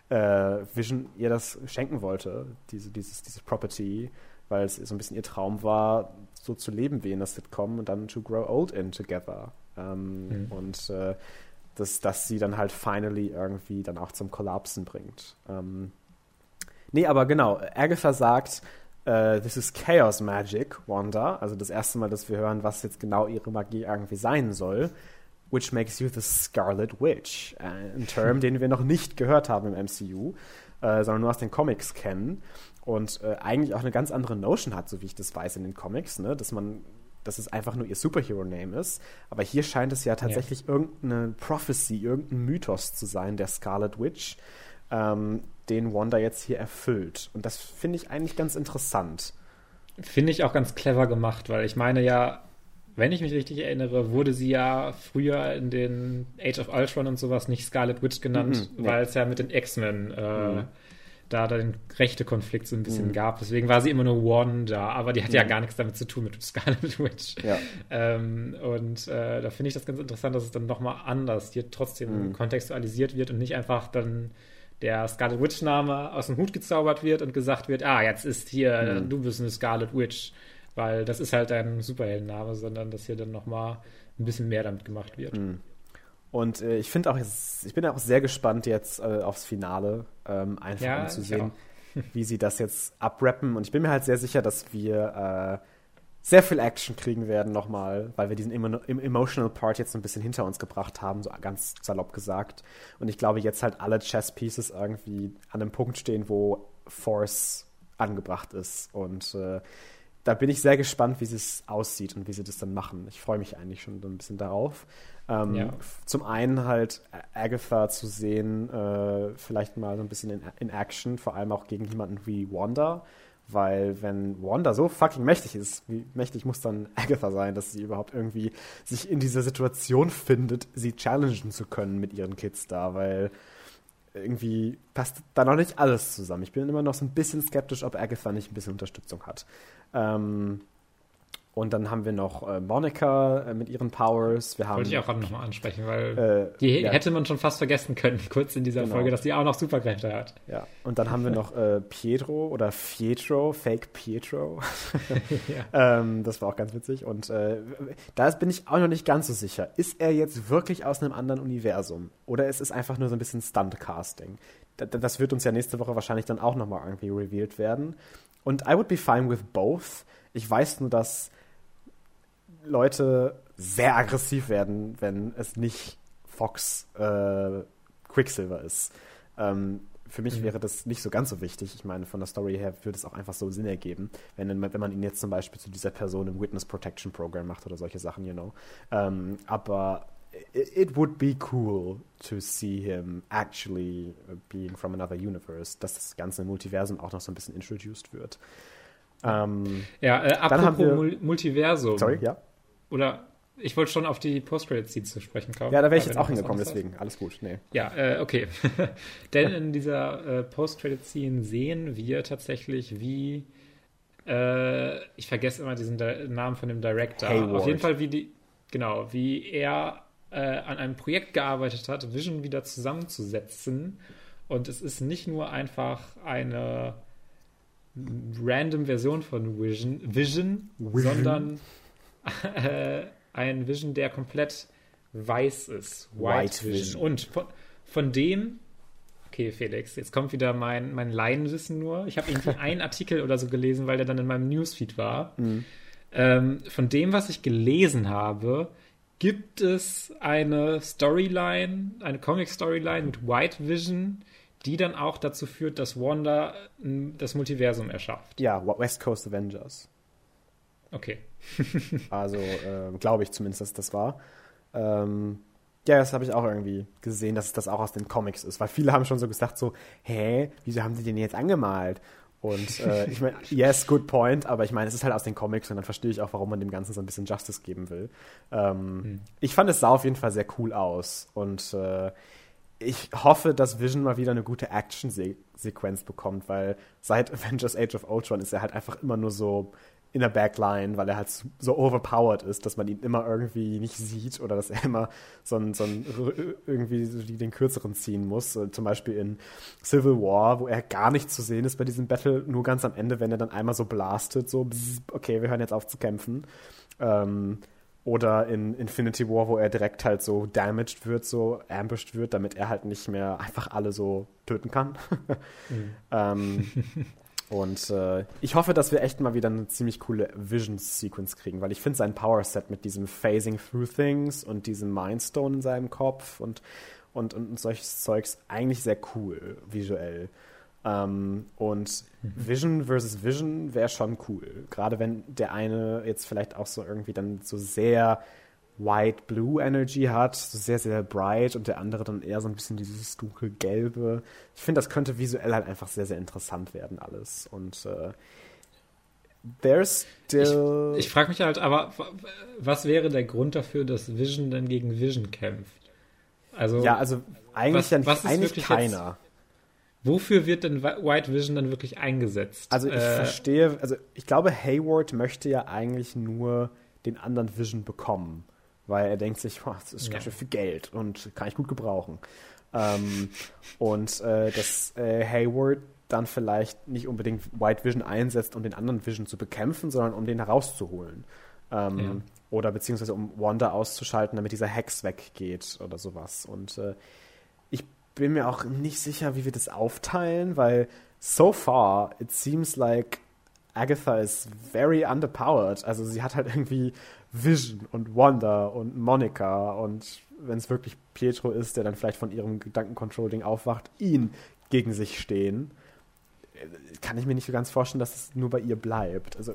äh, Vision ihr das schenken wollte, diese, dieses, dieses Property, weil es so ein bisschen ihr Traum war, so zu leben wie in der Sitcom und dann to grow old in together. Ähm, mhm. Und äh, dass, dass sie dann halt finally irgendwie dann auch zum Kollapsen bringt. Ähm, nee, aber genau, Agatha sagt, this is Chaos Magic, Wanda. Also das erste Mal, dass wir hören, was jetzt genau ihre Magie irgendwie sein soll. Which makes you the Scarlet Witch. Äh, ein Term, den wir noch nicht gehört haben im MCU, äh, sondern nur aus den Comics kennen und äh, eigentlich auch eine ganz andere Notion hat, so wie ich das weiß in den Comics, ne? dass man dass es einfach nur ihr Superhero-Name ist. Aber hier scheint es ja tatsächlich ja. irgendeine Prophecy, irgendein Mythos zu sein, der Scarlet Witch, ähm, den Wanda jetzt hier erfüllt. Und das finde ich eigentlich ganz interessant. Finde ich auch ganz clever gemacht, weil ich meine ja, wenn ich mich richtig erinnere, wurde sie ja früher in den Age of Ultron und sowas nicht Scarlet Witch genannt, mhm, weil es ja mit den X-Men äh, mhm da den rechte Konflikt so ein bisschen mhm. gab. Deswegen war sie immer nur Wanda, aber die hat mhm. ja gar nichts damit zu tun mit Scarlet Witch. Ja. Ähm, und äh, da finde ich das ganz interessant, dass es dann nochmal anders hier trotzdem mhm. kontextualisiert wird und nicht einfach dann der Scarlet Witch-Name aus dem Hut gezaubert wird und gesagt wird, ah, jetzt ist hier, mhm. du bist eine Scarlet Witch, weil das ist halt dein Superheldenname, sondern dass hier dann nochmal ein bisschen mehr damit gemacht wird. Mhm. Und äh, ich finde auch, jetzt, ich bin auch sehr gespannt jetzt äh, aufs Finale, ähm, einfach ja, um zu sehen, wie sie das jetzt abrappen. Und ich bin mir halt sehr sicher, dass wir äh, sehr viel Action kriegen werden nochmal, weil wir diesen emotional Part jetzt ein bisschen hinter uns gebracht haben, so ganz salopp gesagt. Und ich glaube, jetzt halt alle Chess Pieces irgendwie an einem Punkt stehen, wo Force angebracht ist. Und äh, da bin ich sehr gespannt, wie es aussieht und wie sie das dann machen. Ich freue mich eigentlich schon ein bisschen darauf. Ähm, ja. Zum einen halt Agatha zu sehen, äh, vielleicht mal so ein bisschen in, in, Action, vor allem auch gegen jemanden wie Wanda, weil wenn Wanda so fucking mächtig ist, wie mächtig muss dann Agatha sein, dass sie überhaupt irgendwie sich in dieser Situation findet, sie challengen zu können mit ihren Kids da, weil irgendwie passt da noch nicht alles zusammen. Ich bin immer noch so ein bisschen skeptisch, ob Agatha nicht ein bisschen Unterstützung hat. Ähm, und dann haben wir noch äh, Monica äh, mit ihren Powers. Wir haben, Wollte ich auch nochmal ansprechen, weil äh, die ja. hätte man schon fast vergessen können, kurz in dieser genau. Folge, dass die auch noch Superkräfte hat. Ja, und dann haben wir noch äh, Pietro oder Pietro, Fake Pietro. ja. ähm, das war auch ganz witzig. Und äh, da bin ich auch noch nicht ganz so sicher. Ist er jetzt wirklich aus einem anderen Universum? Oder ist es einfach nur so ein bisschen Stunt-Casting? Das wird uns ja nächste Woche wahrscheinlich dann auch nochmal irgendwie revealed werden. Und I would be fine with both. Ich weiß nur, dass Leute sehr aggressiv werden, wenn es nicht Fox äh, Quicksilver ist. Ähm, für mich mhm. wäre das nicht so ganz so wichtig. Ich meine, von der Story her würde es auch einfach so Sinn ergeben, wenn, wenn man ihn jetzt zum Beispiel zu dieser Person im Witness Protection Program macht oder solche Sachen, you know. Ähm, aber it, it would be cool to see him actually being from another universe, dass das ganze Multiversum auch noch so ein bisschen introduced wird. Ähm, ja, äh, apropos wir, Multiversum. Sorry, ja. Oder ich wollte schon auf die Post-Credit-Scenes zu sprechen kommen. Ja, da wäre ich jetzt auch hingekommen, deswegen. Alles gut. Nee. Ja, äh, okay. Denn in dieser äh, Post-Credit-Scene sehen wir tatsächlich, wie äh, ich vergesse immer diesen Di Namen von dem Director. Hayward. Auf jeden Fall, wie die, genau, wie er äh, an einem Projekt gearbeitet hat, Vision wieder zusammenzusetzen. Und es ist nicht nur einfach eine random Version von Vision, Vision, Vision. sondern äh, ein Vision, der komplett weiß ist. White, White Vision. Vision. Und von, von dem, okay, Felix, jetzt kommt wieder mein, mein Laienwissen nur. Ich habe irgendwie einen Artikel oder so gelesen, weil der dann in meinem Newsfeed war. Mhm. Ähm, von dem, was ich gelesen habe, gibt es eine Storyline, eine Comic-Storyline mit White Vision, die dann auch dazu führt, dass Wanda das Multiversum erschafft. Ja, West Coast Avengers. Okay. also äh, glaube ich zumindest, dass das war. Ähm, ja, das habe ich auch irgendwie gesehen, dass das auch aus den Comics ist, weil viele haben schon so gesagt so, hä, wieso haben sie den jetzt angemalt? Und äh, ich meine, yes, good point, aber ich meine, es ist halt aus den Comics und dann verstehe ich auch, warum man dem Ganzen so ein bisschen Justice geben will. Ähm, hm. Ich fand es sah auf jeden Fall sehr cool aus und äh, ich hoffe, dass Vision mal wieder eine gute Action-Sequenz bekommt, weil seit Avengers Age of Ultron ist er halt einfach immer nur so in der Backline, weil er halt so overpowered ist, dass man ihn immer irgendwie nicht sieht oder dass er immer so ein, so ein irgendwie den kürzeren ziehen muss. Zum Beispiel in Civil War, wo er gar nicht zu sehen ist bei diesem Battle, nur ganz am Ende, wenn er dann einmal so blastet, so, okay, wir hören jetzt auf zu kämpfen. Ähm, oder in Infinity War, wo er direkt halt so damaged wird, so ambushed wird, damit er halt nicht mehr einfach alle so töten kann. mhm. ähm, und äh, ich hoffe, dass wir echt mal wieder eine ziemlich coole Vision-Sequence kriegen, weil ich finde sein Power-Set mit diesem Phasing Through Things und diesem Mindstone in seinem Kopf und, und, und solches Zeugs eigentlich sehr cool visuell. Ähm, und mhm. Vision versus Vision wäre schon cool. Gerade wenn der eine jetzt vielleicht auch so irgendwie dann so sehr White-Blue Energy hat, so sehr, sehr bright und der andere dann eher so ein bisschen dieses dunkelgelbe. Ich finde, das könnte visuell halt einfach sehr, sehr interessant werden, alles. Und äh, there's still. Ich, ich frage mich halt, aber was wäre der Grund dafür, dass Vision dann gegen Vision kämpft? Also, ja, also eigentlich, was, ja nicht, was eigentlich keiner. Jetzt, wofür wird denn White Vision dann wirklich eingesetzt? Also ich äh, verstehe, also ich glaube, Hayward möchte ja eigentlich nur den anderen Vision bekommen weil er denkt sich, boah, das ist ja. ganz schön viel Geld und kann ich gut gebrauchen. Ähm, und äh, dass äh, Hayward dann vielleicht nicht unbedingt White Vision einsetzt, um den anderen Vision zu bekämpfen, sondern um den herauszuholen. Ähm, ja. Oder beziehungsweise um Wanda auszuschalten, damit dieser Hex weggeht oder sowas. Und äh, ich bin mir auch nicht sicher, wie wir das aufteilen, weil so far it seems like Agatha is very underpowered. Also sie hat halt irgendwie Vision und Wanda und Monica und wenn es wirklich Pietro ist, der dann vielleicht von ihrem Gedankencontrolling aufwacht, ihn gegen sich stehen, kann ich mir nicht so ganz vorstellen, dass es nur bei ihr bleibt. Also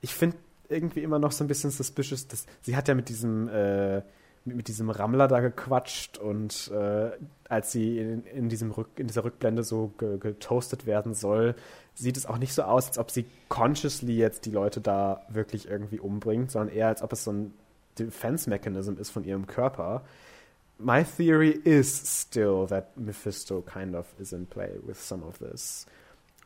ich finde irgendwie immer noch so ein bisschen suspicious, dass sie hat ja mit diesem äh, mit diesem Rammler da gequatscht und äh, als sie in, in, diesem Rück, in dieser Rückblende so ge, getoastet werden soll, sieht es auch nicht so aus, als ob sie consciously jetzt die Leute da wirklich irgendwie umbringt, sondern eher als ob es so ein Defense Mechanism ist von ihrem Körper. My theory is still that Mephisto kind of is in play with some of this.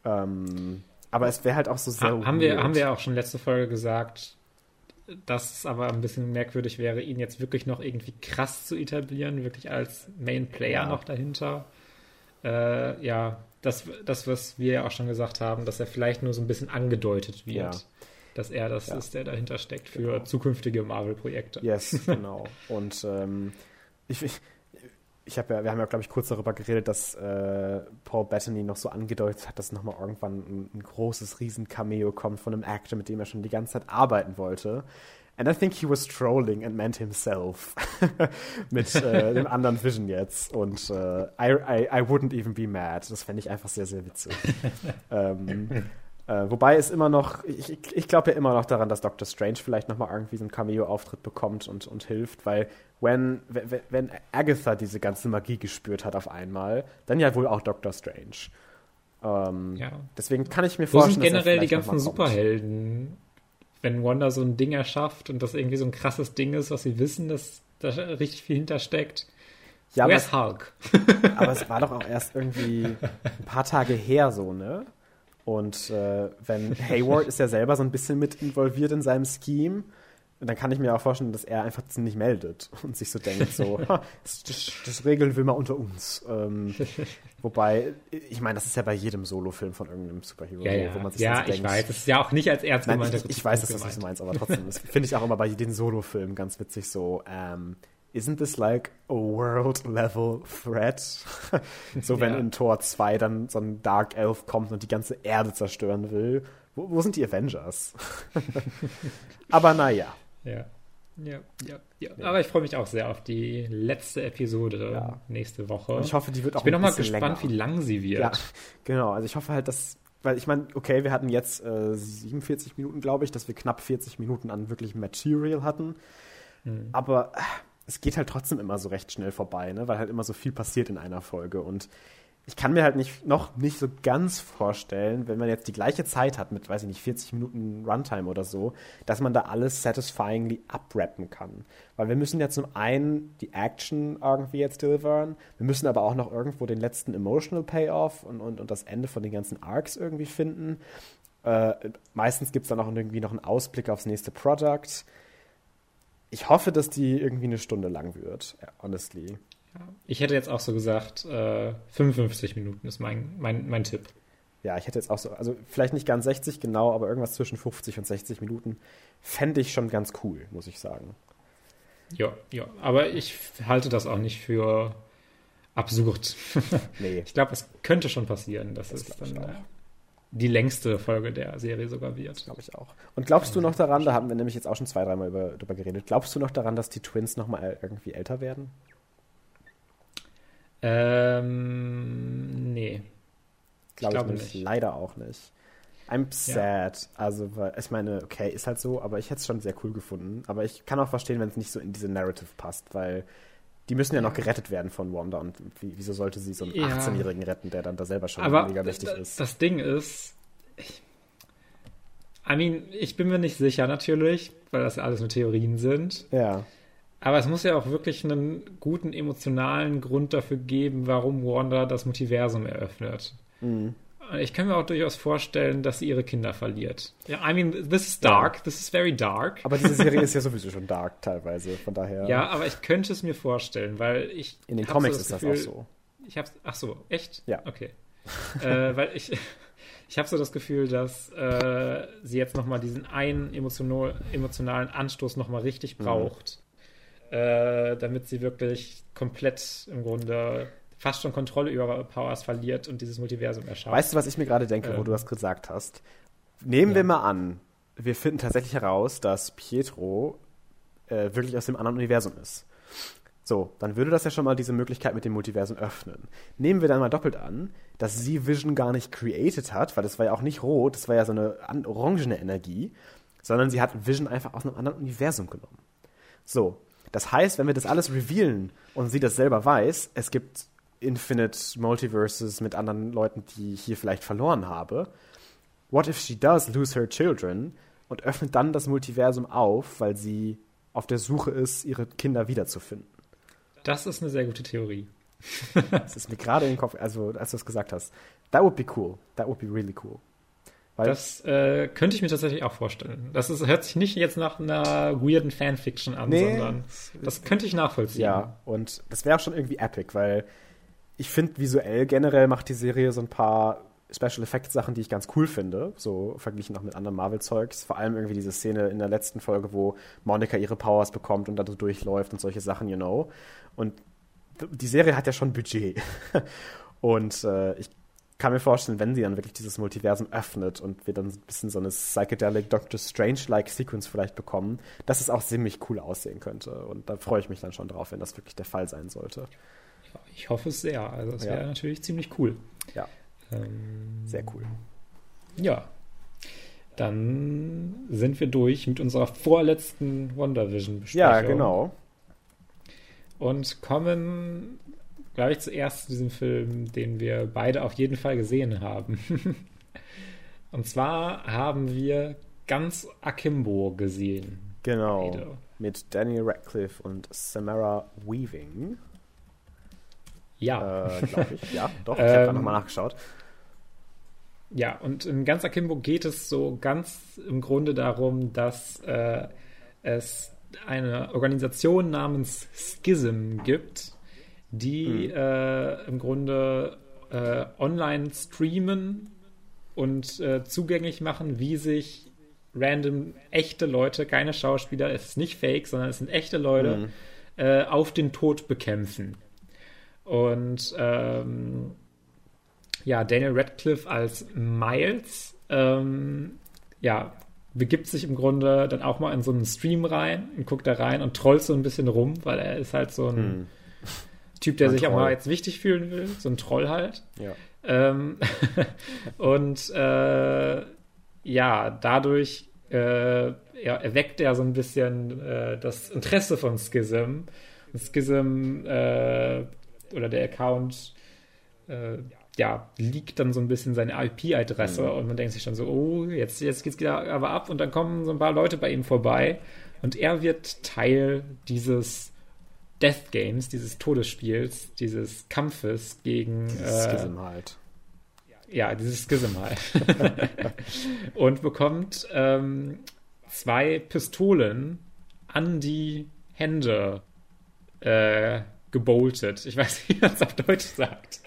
Ähm, aber es wäre halt auch so sehr. Ha haben, wir, haben wir auch schon letzte Folge gesagt, dass es aber ein bisschen merkwürdig wäre, ihn jetzt wirklich noch irgendwie krass zu etablieren, wirklich als Main Player ja. noch dahinter. Äh, ja, das, das, was wir ja auch schon gesagt haben, dass er vielleicht nur so ein bisschen angedeutet wird. Ja. Dass er das ja. ist, der dahinter steckt für genau. zukünftige Marvel-Projekte. Yes, genau. Und ähm, ich, ich, ich habe ja, wir haben ja, glaube ich, kurz darüber geredet, dass äh, Paul Bettany noch so angedeutet hat, dass nochmal irgendwann ein, ein großes Riesen-Cameo kommt von einem Actor, mit dem er schon die ganze Zeit arbeiten wollte. And I think he was trolling and meant himself mit äh, dem anderen Vision jetzt. Und äh, I, I, I wouldn't even be mad. Das fände ich einfach sehr, sehr witzig. ähm, Äh, wobei es immer noch, ich, ich glaube ja immer noch daran, dass Doctor Strange vielleicht nochmal irgendwie so einen Cameo-Auftritt bekommt und, und hilft, weil wenn, wenn, wenn Agatha diese ganze Magie gespürt hat auf einmal, dann ja wohl auch Doctor Strange. Ähm, ja. Deswegen kann ich mir vorstellen, Wo sind generell die ganzen Superhelden? Wenn Wanda so ein Ding erschafft und das irgendwie so ein krasses Ding ist, was sie wissen, dass da richtig viel hintersteckt. Ja, Where's aber, Hulk? aber es war doch auch erst irgendwie ein paar Tage her so, ne? Und äh, wenn Hayward ist ja selber so ein bisschen mit involviert in seinem Scheme, dann kann ich mir auch vorstellen, dass er einfach nicht meldet und sich so denkt, so, das, das, das, regeln wir mal unter uns. Ähm, wobei, ich meine, das ist ja bei jedem Solofilm von irgendeinem Superhero, ja, ja. wo man sich ja, ich denkt. weiß, das ist ja auch nicht als ernst gemeint. Ich, ich weiß, dass das nicht so meinst, aber trotzdem, das finde ich auch immer bei den Solofilmen ganz witzig so, ähm, isn't this like a world-level threat? so, wenn ja. in Tor 2 dann so ein Dark Elf kommt und die ganze Erde zerstören will. Wo, wo sind die Avengers? Aber naja. Ja. Ja, ja, ja. ja. Aber ich freue mich auch sehr auf die letzte Episode ja. nächste Woche. Und ich hoffe, die wird auch Ich bin nochmal gespannt, länger. wie lang sie wird. Ja, genau. Also ich hoffe halt, dass, weil ich meine, okay, wir hatten jetzt äh, 47 Minuten, glaube ich, dass wir knapp 40 Minuten an wirklich Material hatten. Mhm. Aber äh, es geht halt trotzdem immer so recht schnell vorbei, ne? weil halt immer so viel passiert in einer Folge. Und ich kann mir halt nicht, noch nicht so ganz vorstellen, wenn man jetzt die gleiche Zeit hat mit, weiß ich nicht, 40 Minuten Runtime oder so, dass man da alles satisfyingly abrappen kann. Weil wir müssen ja zum einen die Action irgendwie jetzt deliveren, wir müssen aber auch noch irgendwo den letzten Emotional Payoff und, und, und das Ende von den ganzen Arcs irgendwie finden. Äh, meistens gibt es dann auch irgendwie noch einen Ausblick aufs nächste Product ich hoffe, dass die irgendwie eine Stunde lang wird, honestly. Ich hätte jetzt auch so gesagt, äh, 55 Minuten ist mein, mein, mein Tipp. Ja, ich hätte jetzt auch so, also vielleicht nicht ganz 60 genau, aber irgendwas zwischen 50 und 60 Minuten fände ich schon ganz cool, muss ich sagen. Ja, ja, aber ich halte das auch nicht für absurd. Nee. ich glaube, es könnte schon passieren, dass das es dann die längste Folge der Serie sogar wird. Glaube ich auch. Und glaubst du noch daran, da haben wir nämlich jetzt auch schon zwei, dreimal über, drüber geredet, glaubst du noch daran, dass die Twins nochmal irgendwie älter werden? Ähm, nee. Glaub ich glaube nicht. Leider auch nicht. I'm sad. Ja. Also, ich meine, okay, ist halt so, aber ich hätte es schon sehr cool gefunden. Aber ich kann auch verstehen, wenn es nicht so in diese Narrative passt, weil die müssen ja noch gerettet werden von Wanda und wie, wieso sollte sie so einen ja. 18-Jährigen retten, der dann da selber schon Aber mega mächtig ist? Das Ding ist, ich, I mean, ich bin mir nicht sicher natürlich, weil das ja alles nur Theorien sind. Ja. Aber es muss ja auch wirklich einen guten emotionalen Grund dafür geben, warum Wanda das Multiversum eröffnet. Mhm. Ich kann mir auch durchaus vorstellen, dass sie ihre Kinder verliert. Ja, I mean, this is dark. This is very dark. Aber diese Serie ist ja sowieso schon dark teilweise, von daher. Ja, aber ich könnte es mir vorstellen, weil ich. In den Comics so das ist Gefühl, das auch so. Ich hab's. Ach so, echt? Ja. Okay. äh, weil ich. Ich habe so das Gefühl, dass äh, sie jetzt nochmal diesen einen emotional, emotionalen Anstoß nochmal richtig mhm. braucht, mhm. Äh, damit sie wirklich komplett im Grunde fast schon Kontrolle über ihre Powers verliert und dieses Multiversum erschafft. Weißt du, was ich mir gerade denke, ähm, wo du das gesagt hast? Nehmen ja. wir mal an, wir finden tatsächlich heraus, dass Pietro äh, wirklich aus dem anderen Universum ist. So, dann würde das ja schon mal diese Möglichkeit mit dem Multiversum öffnen. Nehmen wir dann mal doppelt an, dass sie Vision gar nicht created hat, weil das war ja auch nicht rot, das war ja so eine orangene Energie, sondern sie hat Vision einfach aus einem anderen Universum genommen. So, das heißt, wenn wir das alles revealen und sie das selber weiß, es gibt Infinite Multiverses mit anderen Leuten, die ich hier vielleicht verloren habe. What if she does lose her children und öffnet dann das Multiversum auf, weil sie auf der Suche ist, ihre Kinder wiederzufinden? Das ist eine sehr gute Theorie. das ist mir gerade in den Kopf, also als du es gesagt hast. That would be cool. That would be really cool. Weil das äh, könnte ich mir tatsächlich auch vorstellen. Das ist, hört sich nicht jetzt nach einer weirden Fanfiction an, nee, sondern das könnte ich nachvollziehen. Ja, und das wäre auch schon irgendwie epic, weil ich finde visuell generell macht die Serie so ein paar Special Effects Sachen, die ich ganz cool finde, so verglichen noch mit anderen Marvel Zeugs. Vor allem irgendwie diese Szene in der letzten Folge, wo Monica ihre Powers bekommt und da so durchläuft und solche Sachen, you know. Und die Serie hat ja schon Budget. und äh, ich kann mir vorstellen, wenn sie dann wirklich dieses Multiversum öffnet und wir dann ein bisschen so eine psychedelic Doctor Strange-like Sequence vielleicht bekommen, dass es auch ziemlich cool aussehen könnte. Und da freue ich mich dann schon drauf, wenn das wirklich der Fall sein sollte. Ich hoffe es sehr. Also das wäre ja. natürlich ziemlich cool. Ja. Ähm, sehr cool. Ja. dann sind wir durch mit unserer vorletzten WandaVision-Besprechung. Ja, genau. Und kommen, glaube ich, zuerst zu diesem Film, den wir beide auf jeden Fall gesehen haben. Und zwar haben wir ganz Akimbo gesehen. Genau. Beide. Mit Daniel Radcliffe und Samara Weaving. Ja. Äh, glaube ich. Ja, doch. Ich habe ähm, da nochmal nachgeschaut. Ja, und in ganz Akimbo geht es so ganz im Grunde darum, dass äh, es eine Organisation namens Schism gibt, die hm. äh, im Grunde äh, online streamen und äh, zugänglich machen, wie sich random echte Leute, keine Schauspieler, es ist nicht fake, sondern es sind echte Leute, hm. Äh, auf den Tod bekämpfen. Und ähm, ja, Daniel Radcliffe als Miles, ähm, ja, begibt sich im Grunde dann auch mal in so einen Stream rein und guckt da rein und trollt so ein bisschen rum, weil er ist halt so ein hm. Typ, der ein sich Troll. auch mal jetzt wichtig fühlen will, so ein Troll halt. Ja. Ähm, und äh, ja, dadurch äh, ja, erweckt er so ein bisschen äh, das Interesse von Schism. Und Schism äh, oder der Account äh, ja, liegt dann so ein bisschen seine IP-Adresse mhm. und man denkt sich schon so, oh, jetzt, jetzt geht's wieder aber ab und dann kommen so ein paar Leute bei ihm vorbei und er wird Teil dieses Death Games, dieses Todesspiels, dieses Kampfes gegen dieses äh, halt. Ja, dieses Schism halt. und bekommt ähm, zwei Pistolen an die Hände äh, geboltet. Ich weiß nicht, wie man es auf Deutsch sagt.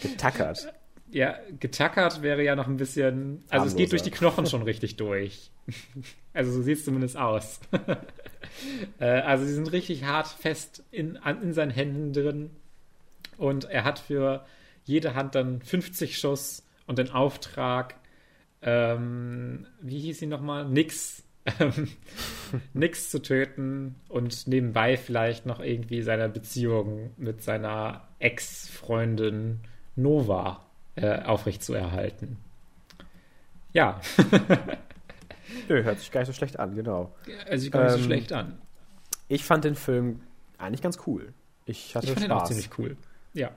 Getackert. Ja, getackert wäre ja noch ein bisschen. Also Harmloser. es geht durch die Knochen schon richtig durch. Also so sieht es zumindest aus. Äh, also sie sind richtig hart fest in, in seinen Händen drin. Und er hat für jede Hand dann 50 Schuss und den Auftrag, ähm, wie hieß sie nochmal? Nix nix zu töten und nebenbei vielleicht noch irgendwie seine Beziehung mit seiner Ex-Freundin Nova äh, aufrechtzuerhalten. Ja. Nö, hört sich gar nicht so schlecht an, genau. Sich gar nicht ähm, so schlecht an. Ich fand den Film eigentlich ganz cool. Ich hatte ich fand Spaß. ihn auch ziemlich cool. Ja.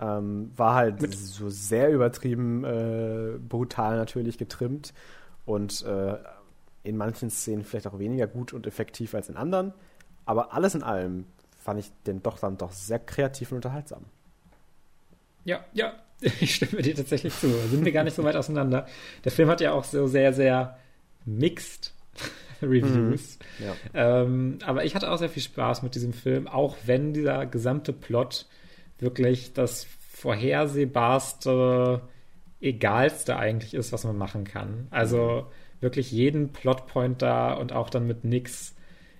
Ähm, war halt Mit so sehr übertrieben äh, brutal natürlich getrimmt und äh, in manchen Szenen vielleicht auch weniger gut und effektiv als in anderen. Aber alles in allem fand ich den doch dann doch sehr kreativ und unterhaltsam. Ja, ja, ich stimme dir tatsächlich zu. Sind wir gar nicht so weit auseinander. Der Film hat ja auch so sehr, sehr mixed Reviews. Mhm, ja. ähm, aber ich hatte auch sehr viel Spaß mit diesem Film, auch wenn dieser gesamte Plot wirklich das vorhersehbarste, egalste eigentlich ist, was man machen kann. Also wirklich jeden Plotpoint da und auch dann mit nix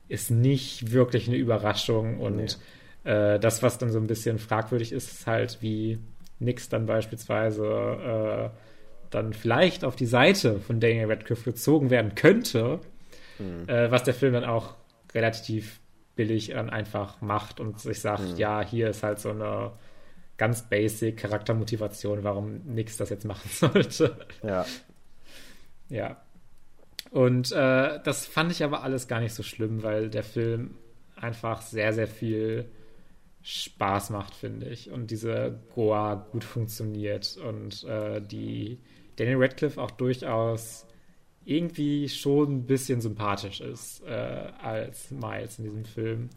ist nicht wirklich eine Überraschung. Und nee. äh, das, was dann so ein bisschen fragwürdig ist, ist halt, wie nix dann beispielsweise äh, dann vielleicht auf die Seite von Daniel Radcliffe gezogen werden könnte, mhm. äh, was der Film dann auch relativ billig dann einfach macht und sich sagt, mhm. ja, hier ist halt so eine ganz basic Charaktermotivation, warum nix das jetzt machen sollte. Ja. Ja. Und äh, das fand ich aber alles gar nicht so schlimm, weil der Film einfach sehr, sehr viel Spaß macht, finde ich. Und diese Goa gut funktioniert und äh, die Daniel Radcliffe auch durchaus irgendwie schon ein bisschen sympathisch ist äh, als Miles in diesem Film.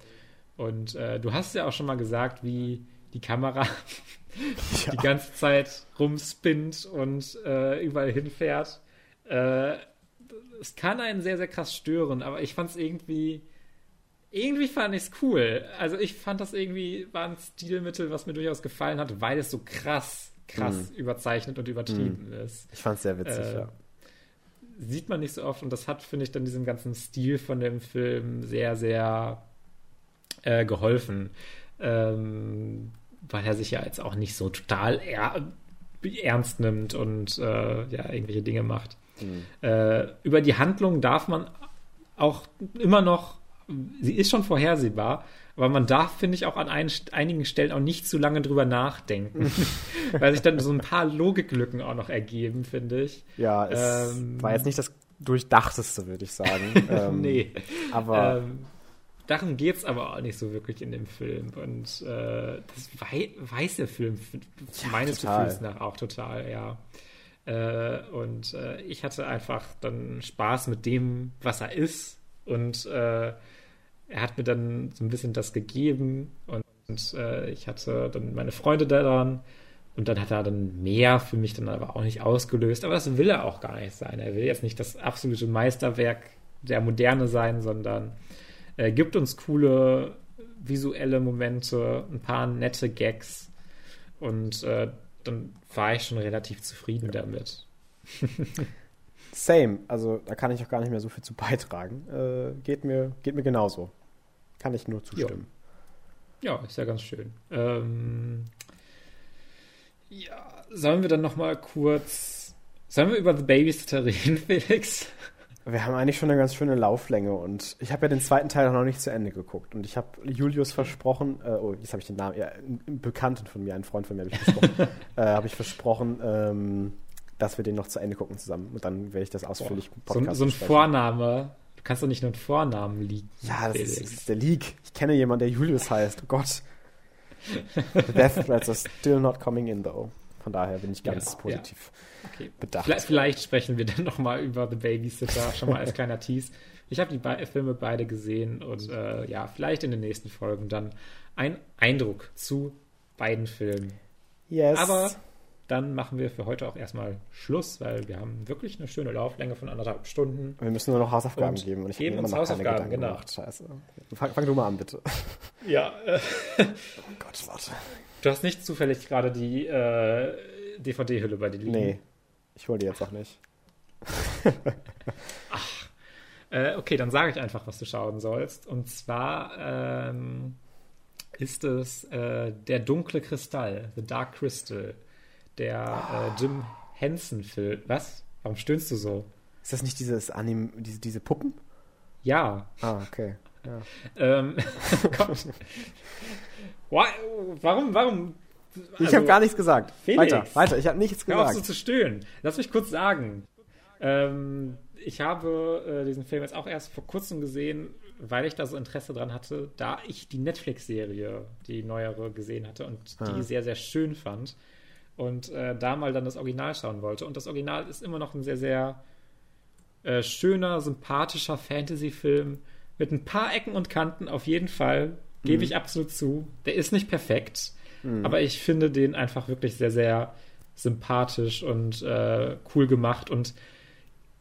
Und äh, du hast ja auch schon mal gesagt, wie die Kamera ja. die ganze Zeit rumspinnt und äh, überall hinfährt. Äh, es kann einen sehr, sehr krass stören, aber ich fand es irgendwie. Irgendwie fand ich es cool. Also ich fand das irgendwie war ein Stilmittel, was mir durchaus gefallen hat, weil es so krass, krass mm. überzeichnet und übertrieben mm. ist. Ich fand es sehr witzig, äh, ja. Sieht man nicht so oft und das hat, finde ich, dann diesem ganzen Stil von dem Film sehr, sehr äh, geholfen. Ähm, weil er sich ja jetzt auch nicht so total er ernst nimmt und äh, ja, irgendwelche Dinge macht. Mhm. Äh, über die Handlung darf man auch immer noch, sie ist schon vorhersehbar, Aber man darf, finde ich, auch an ein, einigen Stellen auch nicht zu lange drüber nachdenken, weil sich dann so ein paar Logiklücken auch noch ergeben, finde ich. Ja, es ähm, war jetzt nicht das durchdachteste, würde ich sagen. ähm, nee. Aber. Ähm, darum geht es aber auch nicht so wirklich in dem Film. Und äh, das wei weiß der Film ja, meines total. Gefühls nach auch total, ja. Äh, und äh, ich hatte einfach dann Spaß mit dem, was er ist. Und äh, er hat mir dann so ein bisschen das gegeben. Und, und äh, ich hatte dann meine Freunde daran. Und dann hat er dann mehr für mich dann aber auch nicht ausgelöst. Aber das will er auch gar nicht sein. Er will jetzt nicht das absolute Meisterwerk der Moderne sein, sondern er gibt uns coole visuelle Momente, ein paar nette Gags. Und äh, dann war ich schon relativ zufrieden ja. damit. Same. Also da kann ich auch gar nicht mehr so viel zu beitragen. Äh, geht, mir, geht mir genauso. Kann ich nur zustimmen. Ja, ja ist ja ganz schön. Ähm, ja, sollen wir dann noch mal kurz... Sollen wir über The Babysitter reden, Felix? Wir haben eigentlich schon eine ganz schöne Lauflänge und ich habe ja den zweiten Teil noch nicht zu Ende geguckt und ich habe Julius versprochen, äh, oh, jetzt habe ich den Namen, ja, einen Bekannten von mir, einen Freund von mir habe ich versprochen, äh, habe ich versprochen, ähm, dass wir den noch zu Ende gucken zusammen und dann werde ich das ausführlich im Podcast So, so ein Vorname, du kannst doch nicht nur einen Vornamen liegen. Ja, das ist, das ist, der Leak. Ich kenne jemanden, der Julius heißt, oh Gott. The death threats are still not coming in though. Von daher bin ich ganz ja, positiv ja. Okay. bedacht. Vielleicht, vielleicht, sprechen wir dann nochmal über The Babysitter, schon mal als kleiner Tease. Ich habe die Be Filme beide gesehen und äh, ja, vielleicht in den nächsten Folgen dann ein Eindruck zu beiden Filmen. Yes. Aber dann machen wir für heute auch erstmal Schluss, weil wir haben wirklich eine schöne Lauflänge von anderthalb Stunden. Wir müssen nur noch Hausaufgaben und geben. Und ich geben uns Hausaufgaben, genau. Gemacht. Scheiße. Fang, fang, du mal an, bitte. Ja. Äh, oh Gott, warte. Du hast nicht zufällig gerade die äh, DVD-Hülle bei dir liegen? Nee, ich hole die jetzt auch nicht. Ach. Äh, okay, dann sage ich einfach, was du schauen sollst. Und zwar ähm, ist es äh, Der dunkle Kristall, The Dark Crystal, der äh, Jim Henson-Film. Was? Warum stöhnst du so? Ist das nicht dieses Anim, diese, diese Puppen? Ja. Ah, okay. Ja. ähm, Gott. Warum, warum? Also, ich habe gar nichts gesagt. Felix, weiter, weiter, ich habe nichts gesagt. Hör auf so zu stöhnen. Lass mich kurz sagen. Ähm, ich habe äh, diesen Film jetzt auch erst vor kurzem gesehen, weil ich da so Interesse dran hatte, da ich die Netflix-Serie, die neuere, gesehen hatte und ah. die sehr, sehr schön fand. Und äh, da mal dann das Original schauen wollte. Und das Original ist immer noch ein sehr, sehr äh, schöner, sympathischer Fantasy-Film mit ein paar Ecken und Kanten auf jeden Fall. Gebe mhm. ich absolut zu. Der ist nicht perfekt, mhm. aber ich finde den einfach wirklich sehr, sehr sympathisch und äh, cool gemacht und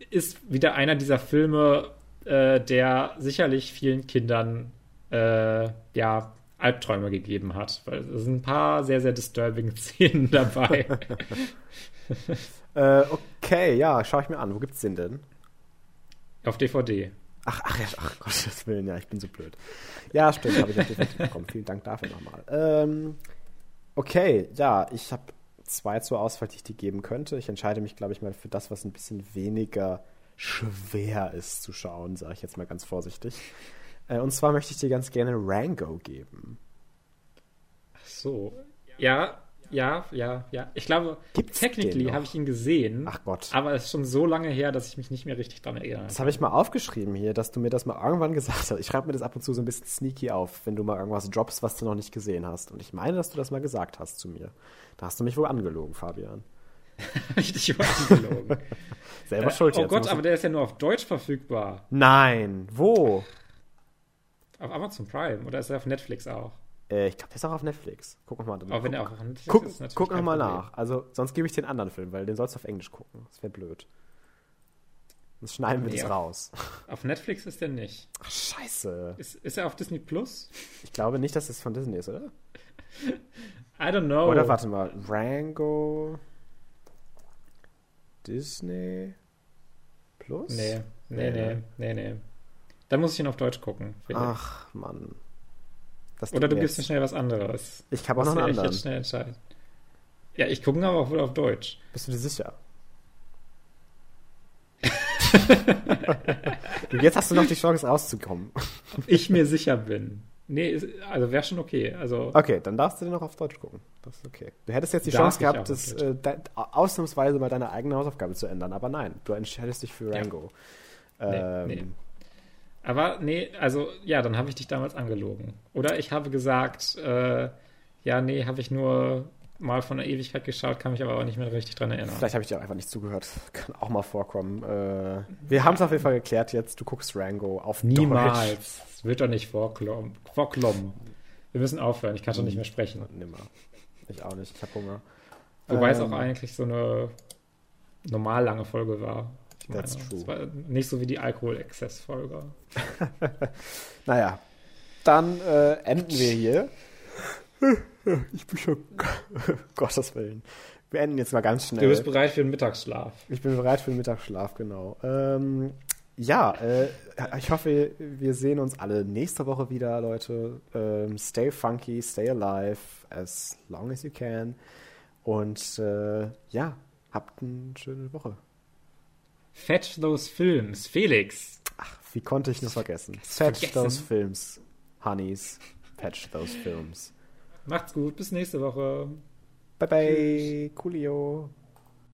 ist wieder einer dieser Filme, äh, der sicherlich vielen Kindern äh, ja Albträume gegeben hat, weil es sind ein paar sehr, sehr disturbing Szenen dabei. Äh, okay, ja, schaue ich mir an. Wo gibt's den denn? Auf DVD. Ach, ach, ja, ach Gottes Willen, ja, ich bin so blöd. Ja, stimmt, habe ich auf DVD bekommen. Vielen Dank dafür nochmal. Ähm, okay, ja, ich habe zwei zur Auswahl, die ich dir geben könnte. Ich entscheide mich, glaube ich, mal für das, was ein bisschen weniger schwer ist zu schauen, sage ich jetzt mal ganz vorsichtig. Äh, und zwar möchte ich dir ganz gerne Rango geben. Ach so. Ja, ja, ja, ja. Ich glaube, Gibt's technically habe ich ihn gesehen. Ach Gott. Aber es ist schon so lange her, dass ich mich nicht mehr richtig daran erinnere. Das habe ich mal aufgeschrieben hier, dass du mir das mal irgendwann gesagt hast. Ich schreibe mir das ab und zu so ein bisschen sneaky auf, wenn du mal irgendwas droppst, was du noch nicht gesehen hast. Und ich meine, dass du das mal gesagt hast zu mir. Da hast du mich wohl angelogen, Fabian. Richtig angelogen. Selber äh, schuld Oh Gott, aber der ist ja nur auf Deutsch verfügbar. Nein, wo? Auf Amazon Prime oder ist er auf Netflix auch? Äh, ich glaube, der ist auch auf Netflix. Guck noch mal. Aber guck, wenn er auch auf Netflix guck, ist, guck noch mal nach. Also, sonst gebe ich den anderen Film, weil den sollst du auf Englisch gucken. Das wäre blöd. Sonst schneiden wir nee, das raus. Auf Netflix ist der nicht. Ach, scheiße. Ist, ist er auf Disney Plus? Ich glaube nicht, dass es von Disney ist, oder? I don't know. Oder warte mal. Rango. Disney Plus? Nee, nee, nee, nee, nee. Dann muss ich ihn auf Deutsch gucken. Ach, Mann. Oder du gibst mir schnell was anderes. Ich habe auch noch einen anderen. Ich jetzt schnell entscheiden. Ja, ich gucke aber auch wohl auf Deutsch. Bist du dir sicher? jetzt hast du noch die Chance rauszukommen. Ob ich mir sicher bin. Nee, also wäre schon okay. Also okay, dann darfst du den noch auf Deutsch gucken. Das ist okay. Du hättest jetzt die Chance gehabt, das, äh, ausnahmsweise mal deine eigene Hausaufgabe zu ändern, aber nein, du entscheidest dich für Rango. Ja. Ähm, nee, nee. Aber nee, also ja, dann habe ich dich damals angelogen. Oder ich habe gesagt, äh, ja, nee, habe ich nur mal von der Ewigkeit geschaut, kann mich aber auch nicht mehr richtig dran erinnern. Vielleicht habe ich dir einfach nicht zugehört. Kann auch mal vorkommen. Äh, wir haben es auf jeden Fall geklärt jetzt. Du guckst Rango auf Niemals. Deutsch. Es wird doch nicht vorklommen. vorklommen. Wir müssen aufhören. Ich kann schon nicht mehr sprechen. Nimmer. Ich auch nicht. Ich habe Hunger. Wobei ähm, es auch eigentlich so eine normal lange Folge war. Ich meine, That's true. Es war nicht so wie die Alkoholexzess-Folge. naja, dann äh, enden wir hier. Ich bin schon. Gottes Willen. Wir enden jetzt mal ganz schnell. Du bist bereit für den Mittagsschlaf. Ich bin bereit für den Mittagsschlaf, genau. Ähm, ja, äh, ich hoffe, wir sehen uns alle nächste Woche wieder, Leute. Ähm, stay funky, stay alive, as long as you can. Und äh, ja, habt eine schöne Woche. Fetch those films, Felix. Ach, wie konnte ich nur vergessen? Fetch vergessen. those films, Honeys. Fetch those films. Macht's gut, bis nächste Woche. Bye bye, Coolio.